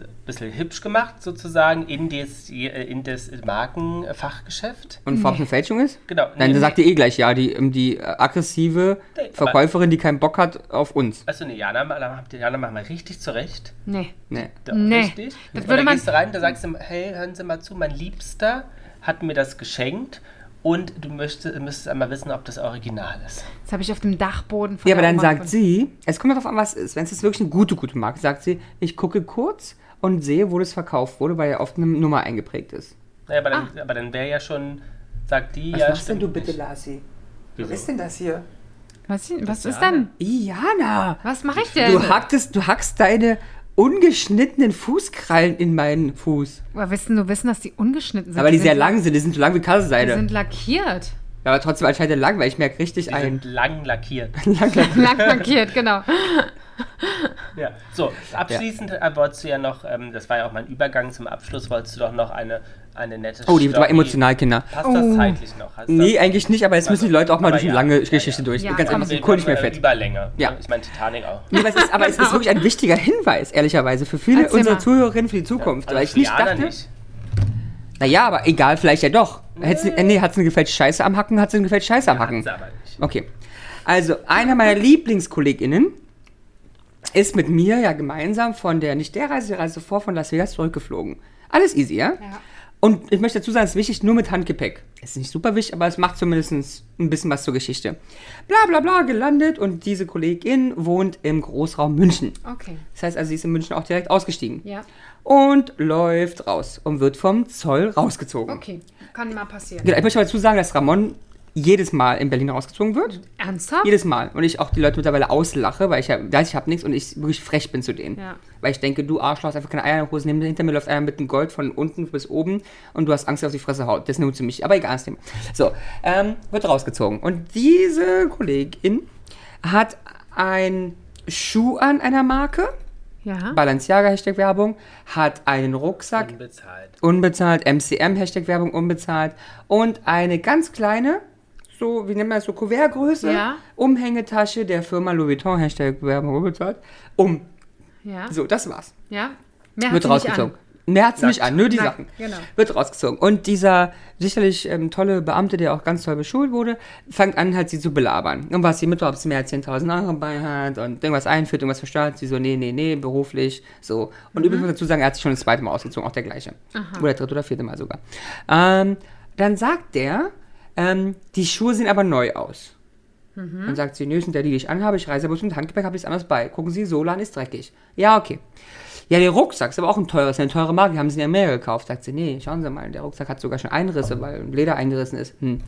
ein bisschen hübsch gemacht sozusagen, in das, in das Markenfachgeschäft. Und eine Fälschung ist? Genau. Nein, Nee, da sagt ihr eh gleich ja, die, ähm, die äh, aggressive Nee, Verkäuferin, die keinen Bock hat auf uns. Also ne, Jana, da habt ihr- Jana machen wir richtig zurecht. nee. Nee. Da, Nee, Richtig. das würde dann man- gehst du rein, da sagst du, hey, hören Sie mal zu, mein Liebster hat mir das geschenkt und du möchtest, müsstest einmal wissen, ob das Original ist. Das habe ich auf dem Dachboden von Ja, aber dann Oma sagt sie, es kommt darauf an, was es ist. Wenn es jetzt wirklich eine gute, gute Marke ist, sagt sie, ich gucke kurz und sehe, wo das verkauft wurde, weil ja oft eine Nummer eingeprägt ist. Naja, aber dann, Ah. aber dann wäre ja schon, sagt die, Was ja, machst denn du bitte, nicht. Lassi? Wieso? Was ist denn das hier? Was, was ist denn? Iana! Was mache ich denn? Du hackst, du hackst deine ungeschnittenen Fußkrallen in meinen Fuß. Woher wissen du wissen, dass die ungeschnitten sind? Aber die sind sehr la- lang sind, die sind so lang wie Die Kasseseide. sind lackiert. Ja, aber trotzdem anscheinend lang, weil ich merke richtig Die ein. sind lang lackiert. Lang lackiert, genau. Ja, so, abschließend äh, wolltest du ja noch, ähm, das war ja auch mein Übergang zum Abschluss, wolltest du doch noch eine, eine nette Oh, die war Story- emotional, Kinder. Passt das Oh. zeitlich noch? Hast Nee, das, eigentlich nicht, aber jetzt müssen die Leute auch mal durch eine ja. lange Ja, Geschichte ja. durch. Ja, Ganz ehrlich, Kohl nicht mehr fett. Überlänge. Ja. Ich meine Titanic auch. Nee, aber es ist, aber es ist wirklich ein wichtiger Hinweis, ehrlicherweise, für viele Erzähl unserer mal. Zuhörerinnen für die Zukunft. Also weil ich nicht dachte. nicht. Naja, aber egal, vielleicht ja doch. Hätt's, äh, nee, hat sie eine gefälschte Scheiße am Hacken, hat sie eine gefälschte Scheiße am Hacken. Hat's aber nicht. Okay. Also, einer meiner LieblingskollegInnen ist mit mir ja gemeinsam von der, nicht der Reise, die Reise vor, von Las Vegas zurückgeflogen. Alles easy, ja? Ja. Und ich möchte dazu sagen, es ist wichtig, nur mit Handgepäck. Es ist nicht super wichtig, aber es macht zumindest ein bisschen was zur Geschichte. Bla bla bla, gelandet und diese Kollegin wohnt im Großraum München. Okay. Das heißt also, sie ist in München auch direkt ausgestiegen. Ja. Und läuft raus und wird vom Zoll rausgezogen. Okay. Kann mal passieren. Genau, ich möchte dazu sagen, dass Ramon jedes Mal in Berlin rausgezogen wird. Ernsthaft? Jedes Mal. Und ich auch die Leute mittlerweile auslache, weil ich ja, weiß, ich habe nichts und ich wirklich frech bin zu denen. Ja. Weil ich denke, du Arschloch hast einfach keine Eier in der Hose. Hinter mir läuft einer mit dem Gold von unten bis oben und du hast Angst, dass auf die Fresse haut. Das nimmt zu mich. Aber egal, das Thema. So, ähm, wird rausgezogen. Und diese Kollegin hat ein Schuh an einer Marke, Ja. Balenciaga Hashtag Werbung, hat einen Rucksack, Unbezahlt. unbezahlt, MCM Hashtag Werbung unbezahlt und eine ganz kleine, so, wie nennt man das, so Kuvertgröße, Ja. Umhängetasche der Firma Louis Vuitton Hashtag Werbung unbezahlt, um. Ja. So, das war's. Ja. Mehr Wird hat sie nicht rausgezogen. Mehr hat sie nicht Nackt. an, nur die Nackt, Sachen. genau. Wird rausgezogen. Und dieser sicherlich ähm, tolle Beamte, der auch ganz toll beschult wurde, fängt an, halt sie zu belabern. Und was sie mit, ob sie mehr als 10.000 Euro dabei hat und irgendwas einführt, irgendwas verstört. Sie so, nee, nee, nee, beruflich, so. Und Mhm. übrigens dazu sagen, er hat sich schon das zweite Mal ausgezogen, auch der gleiche. Oder dritte oder vierte Mal sogar. Ähm, dann sagt der, ähm, die Schuhe sehen aber neu aus. Mhm. Dann sagt sie, nö, sind der, die ich anhabe, ich reise bloß mit Handgepäck, habe ich es anders bei. Gucken Sie, Solan ist dreckig. Ja, okay. Ja, der Rucksack ist aber auch ein teurer, ist eine teure Marke, die haben sie in Amerika gekauft. Sagt sie, nee, schauen Sie mal, der Rucksack hat sogar schon Einrisse, weil Leder eingerissen ist. Hm.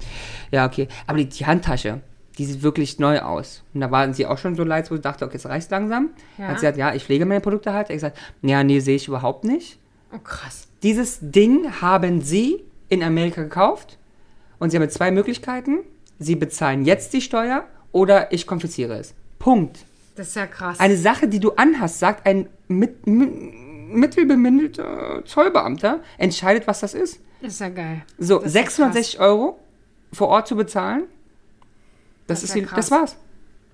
Ja, okay. Aber die, die Handtasche, die sieht wirklich neu aus. Und da waren sie auch schon so leid, wo sie dachte, okay, es reicht langsam. Ja. Hat sie gesagt, ja, ich pflege meine Produkte halt. Er hat gesagt, ja, nee, sehe ich überhaupt nicht. Oh, krass. Dieses Ding haben sie in Amerika gekauft und sie haben zwei Möglichkeiten. Sie bezahlen jetzt die Steuer oder ich konfisziere es. Punkt. Das ist ja krass. Eine Sache, die du anhast, sagt ein mit, mit, mittelbemittelter Zollbeamter, entscheidet, was das ist. Das ist ja geil. So, Das ist ja 660 Euro vor Ort zu bezahlen, das, Das ist ja die, krass. das war's.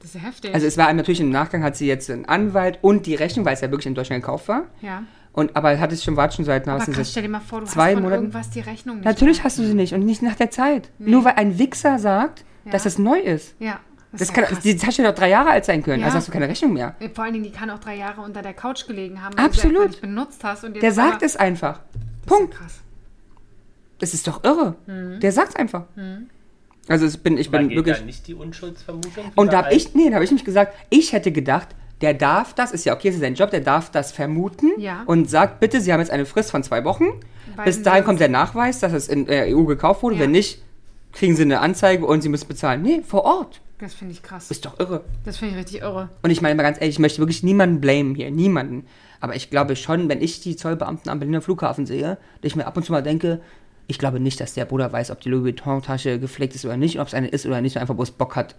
Das ist ja heftig. Also es war natürlich im Nachgang hat sie jetzt einen Anwalt und die Rechnung, weil es ja wirklich in Deutschland gekauft war. ja. Und aber hat es schon war schon seit Aber krass, stell dir mal vor, du zwei hast von Monaten? irgendwas die Rechnung nicht Natürlich mehr. hast du sie nicht und nicht nach der Zeit. Nur weil ein Wichser sagt, Ja. dass es neu ist. Ja. Das, Das ist ja kann, die Tasche doch drei Jahre alt sein können, Ja. also hast du keine Rechnung mehr. Vor allen Dingen, die kann auch drei Jahre unter der Couch gelegen haben, weil Absolut. du sie nicht benutzt hast. Und Der sagt aber- es einfach. Das ist Punkt. Ja krass. Das ist doch irre. Mhm. Der sagt's einfach. Also ich bin, ich Man bin geht wirklich. da nicht die Unschuldsvermutung. Und da habe allen? ich, nee, da habe ich nicht gesagt, ich hätte gedacht, der darf das, ist ja okay, es ist sein Job, der darf das vermuten Ja. und sagt, bitte, Sie haben jetzt eine Frist von zwei Wochen. Weil Bis dahin kommt der Nachweis, dass es in der EU gekauft wurde. Ja. Wenn nicht, kriegen Sie eine Anzeige und Sie müssen bezahlen. Nee, vor Ort. Das finde ich krass. Ist doch irre. Das finde ich richtig irre. Und ich meine mal ganz ehrlich, ich möchte wirklich niemanden blamen hier, niemanden. Aber ich glaube schon, wenn ich die Zollbeamten am Berliner Flughafen sehe, dass ich mir ab und zu mal denke, ich glaube nicht, dass der Bruder weiß, ob die Louis Vuitton-Tasche gepflegt ist oder nicht, ob es eine ist oder nicht, und einfach bloß Bock hat,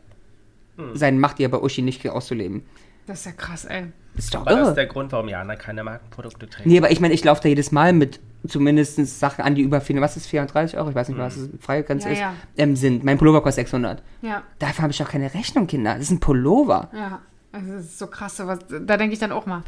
seine Macht hier bei Uschi nicht auszuleben. Das ist ja krass, ey. Ist doch Aber das irre. ist der Grund, warum Jana keine Markenprodukte trägt. Nee, aber ich meine, ich laufe da jedes Mal mit zumindest Sachen an, die über 400, was ist 430 Euro, ich weiß nicht, was das Freigrenze Ja, ist, ja. Ähm, sind. Mein Pullover kostet 600. Ja, Dafür habe ich doch keine Rechnung, Kinder. Das ist ein Pullover. ja. Das ist so krass. Sowas, da denke ich dann auch mal.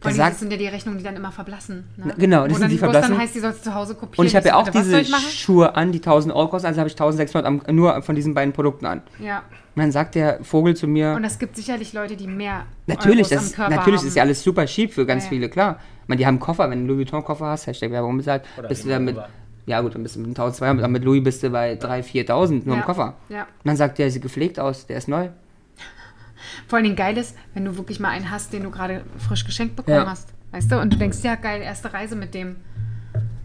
Vor allem, das sind ja die Rechnungen, die dann immer verblassen. Ne? Na, genau, das sind dann, die verblassen. dann heißt, die sollst du zu Hause kopieren. Und ich habe ja auch diese? Schuhe an, die 1000 Euro kosten, also habe ich 1600 am, nur von diesen beiden Produkten an. Ja. Und dann sagt der Vogel zu mir, Und es gibt sicherlich Leute, die mehr natürlich, Euros das, am Körper natürlich haben. ist ja alles super cheap für ganz ja. viele, klar. Ich meine, die haben einen Koffer, wenn du einen Louis Vuitton-Koffer hast, Hashtag Werbung bezahlt, Oder bist du den dann mit, Pullover. ja gut, dann bist du mit 1200, aber mit Louis bist du bei 3.000, 4.000 nur ja. im Koffer. Ja. Und dann sagt der, der sieht gepflegt aus, der ist neu. Vor allen Dingen geil ist, wenn du wirklich mal einen hast, den du gerade frisch geschenkt bekommen Ja. hast. Weißt du? Und du denkst, ja geil, erste Reise mit dem.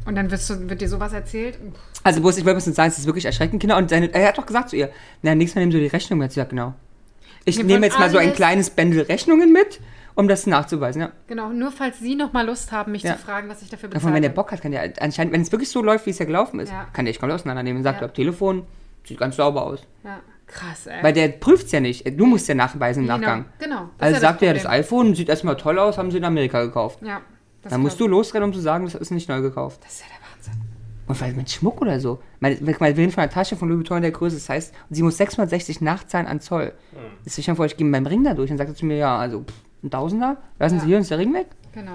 Und dann wirst du, wird dir sowas erzählt. Also, bloß, ich wollte bloß sagen, es ist wirklich erschreckend, Kinder. Und seine, er hat doch gesagt zu ihr, na, nächstes Mal nehmen Sie die Rechnung mit. Sie sagt, genau. Ich Wir nehme jetzt mal so ein kleines Bändel Rechnungen mit, um das nachzuweisen. Ja. Genau, nur falls sie noch mal Lust haben, mich Ja. zu fragen, was ich dafür Davon, bezahle. wenn der Bock hat, kann der anscheinend, wenn es wirklich so läuft, wie es ja gelaufen ist, Ja. kann der echt komplett auseinandernehmen und sagt, Ja. Telefon sieht ganz sauber aus. Ja, krass, ey. Weil der prüft es ja nicht. Du musst ja nachweisen im Genau, Nachgang. genau, Also ja sagt er, das iPhone sieht erstmal toll aus, haben sie in Amerika gekauft. ja, das Dann musst du losrennen, um zu sagen, das ist nicht neu gekauft. Das ist ja der Wahnsinn. Und vielleicht mit Schmuck oder so. Meine, wir wir reden von einer Tasche von Louis Vuitton in der Größe. Das heißt, sie muss 660 nachzahlen an Zoll. Das ist schon vor, ich gehe mit meinem Ring da durch und sagt er zu mir, ja, also pff, ein Tausender, lassen Ja. Sie hier uns der Ring weg? Genau.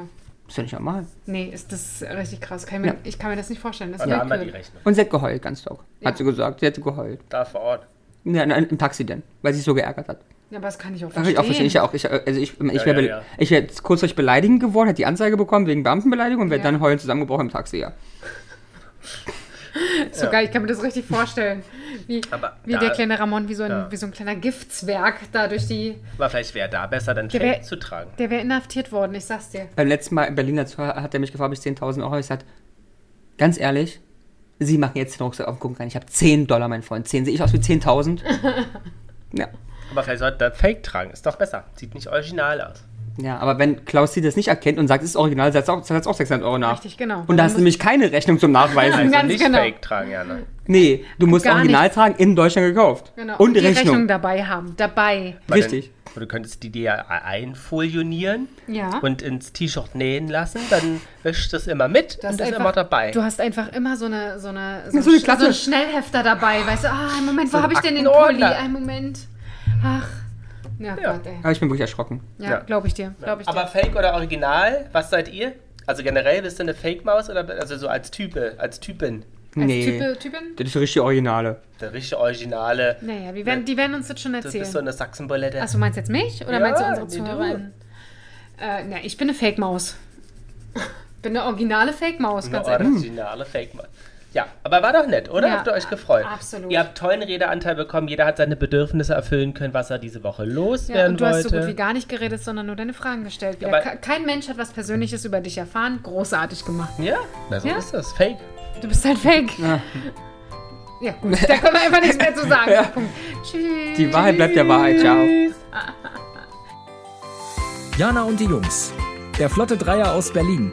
Das ist ja nicht normal. Nee, ist das richtig krass. Kann ich, mir, Ja. ich kann mir das nicht vorstellen. Das da haben wir die. Rechnung. Und sie hat geheult, ganz doll. Ja. Hat sie gesagt. Sie hat geheult. Da vor Ort. Ja, nein, im Taxi denn, weil sie sich so geärgert hat. Ja, aber das kann ich auch Kann verstehen. ich auch verstehen. Ich auch. Ich, also ich, ich Ja, wäre ja, ja. ich wär kurzzeitig beleidigend geworden, hätte die Anzeige bekommen wegen Beamtenbeleidigung und wäre Ja. dann heulend zusammengebrochen im Taxi, ja. So Ja. geil, ich kann mir das richtig vorstellen. Wie, Aber wie da- der kleine Ramon, wie so, ein, Ja. wie so ein kleiner Giftzwerg da durch die. Aber vielleicht wäre da besser, dann Fake zu tragen. Der wäre inhaftiert worden, ich sag's dir. Beim letzten Mal in Berlin dazu hat er mich gefragt, ob ich 10.000 Euro habe. Ich gesagt, ganz ehrlich, Sie machen jetzt den Rucksack auf und gucken rein. Ich habe 10 Dollar, mein Freund. 10. Sehe ich aus wie 10.000? ja. Aber vielleicht sollte er Fake tragen. Ist doch besser. Sieht nicht original aus. Ja, aber wenn Klaus Sie das nicht erkennt und sagt, es ist original, setzt auch, setzt auch 600 Euro nach. Richtig, genau. Und da hast du nämlich keine Rechnung zum Nachweisen. Also Ganz nicht genau. Fake tragen, Jana. Nee, du musst Gar original nichts. tragen, in Deutschland gekauft. Genau. Und die Rechnung. Rechnung dabei haben. Dabei. Weil Richtig. Du könntest die dir ja einfolionieren Ja. und ins T-Shirt nähen lassen. Dann wäscht das immer mit Du und ist einfach- immer dabei. Du hast einfach immer so eine so eine So eine so einen Schnellhefter dabei, weißt du? Ah, einen Moment, wo habe ich denn den. Pulli? Einen Moment. Ach. Ja, Ja. Gott, ey. Aber ich bin wirklich erschrocken. Ja, Ja. glaube ich dir. Glaub ich dir. Aber Fake oder Original, was seid ihr? Also generell bist du eine Fake-Maus oder also so als Type, als Typin? Als Nee. Type, Typin? Das ist die richtige Originale. Der richtige Originale. Naja, die werden, die werden uns das schon Du erzählen. bist so eine Sachsenbulette. Achso, meinst du jetzt mich? Oder Ja, meinst du unsere nee, du. Zuhörerinnen? Äh, na, ich bin eine Fake-Maus. bin eine originale Fake-Maus, Eine ganz ehrlich. originale Fake-Maus. Ja, aber war doch nett, oder? Ja, Habt ihr euch gefreut? absolut. Ihr habt tollen Redeanteil bekommen. Jeder hat seine Bedürfnisse erfüllen können, was er diese Woche Ja, loswerden und du hast so wollte. gut wie gar nicht geredet, sondern nur deine Fragen gestellt. Wieder. Aber- Ke- Kein Mensch hat was Persönliches über dich erfahren. Großartig gemacht. ja, na, so Ja. ist das. Fake. Du bist ein Fake. Ja. Ja, gut. Da können wir einfach nichts mehr zu sagen. Punkt. Tschüss. Die Wahrheit bleibt der Wahrheit. Ciao. Jana und die Jungs. Der Flotte Dreier aus Berlin.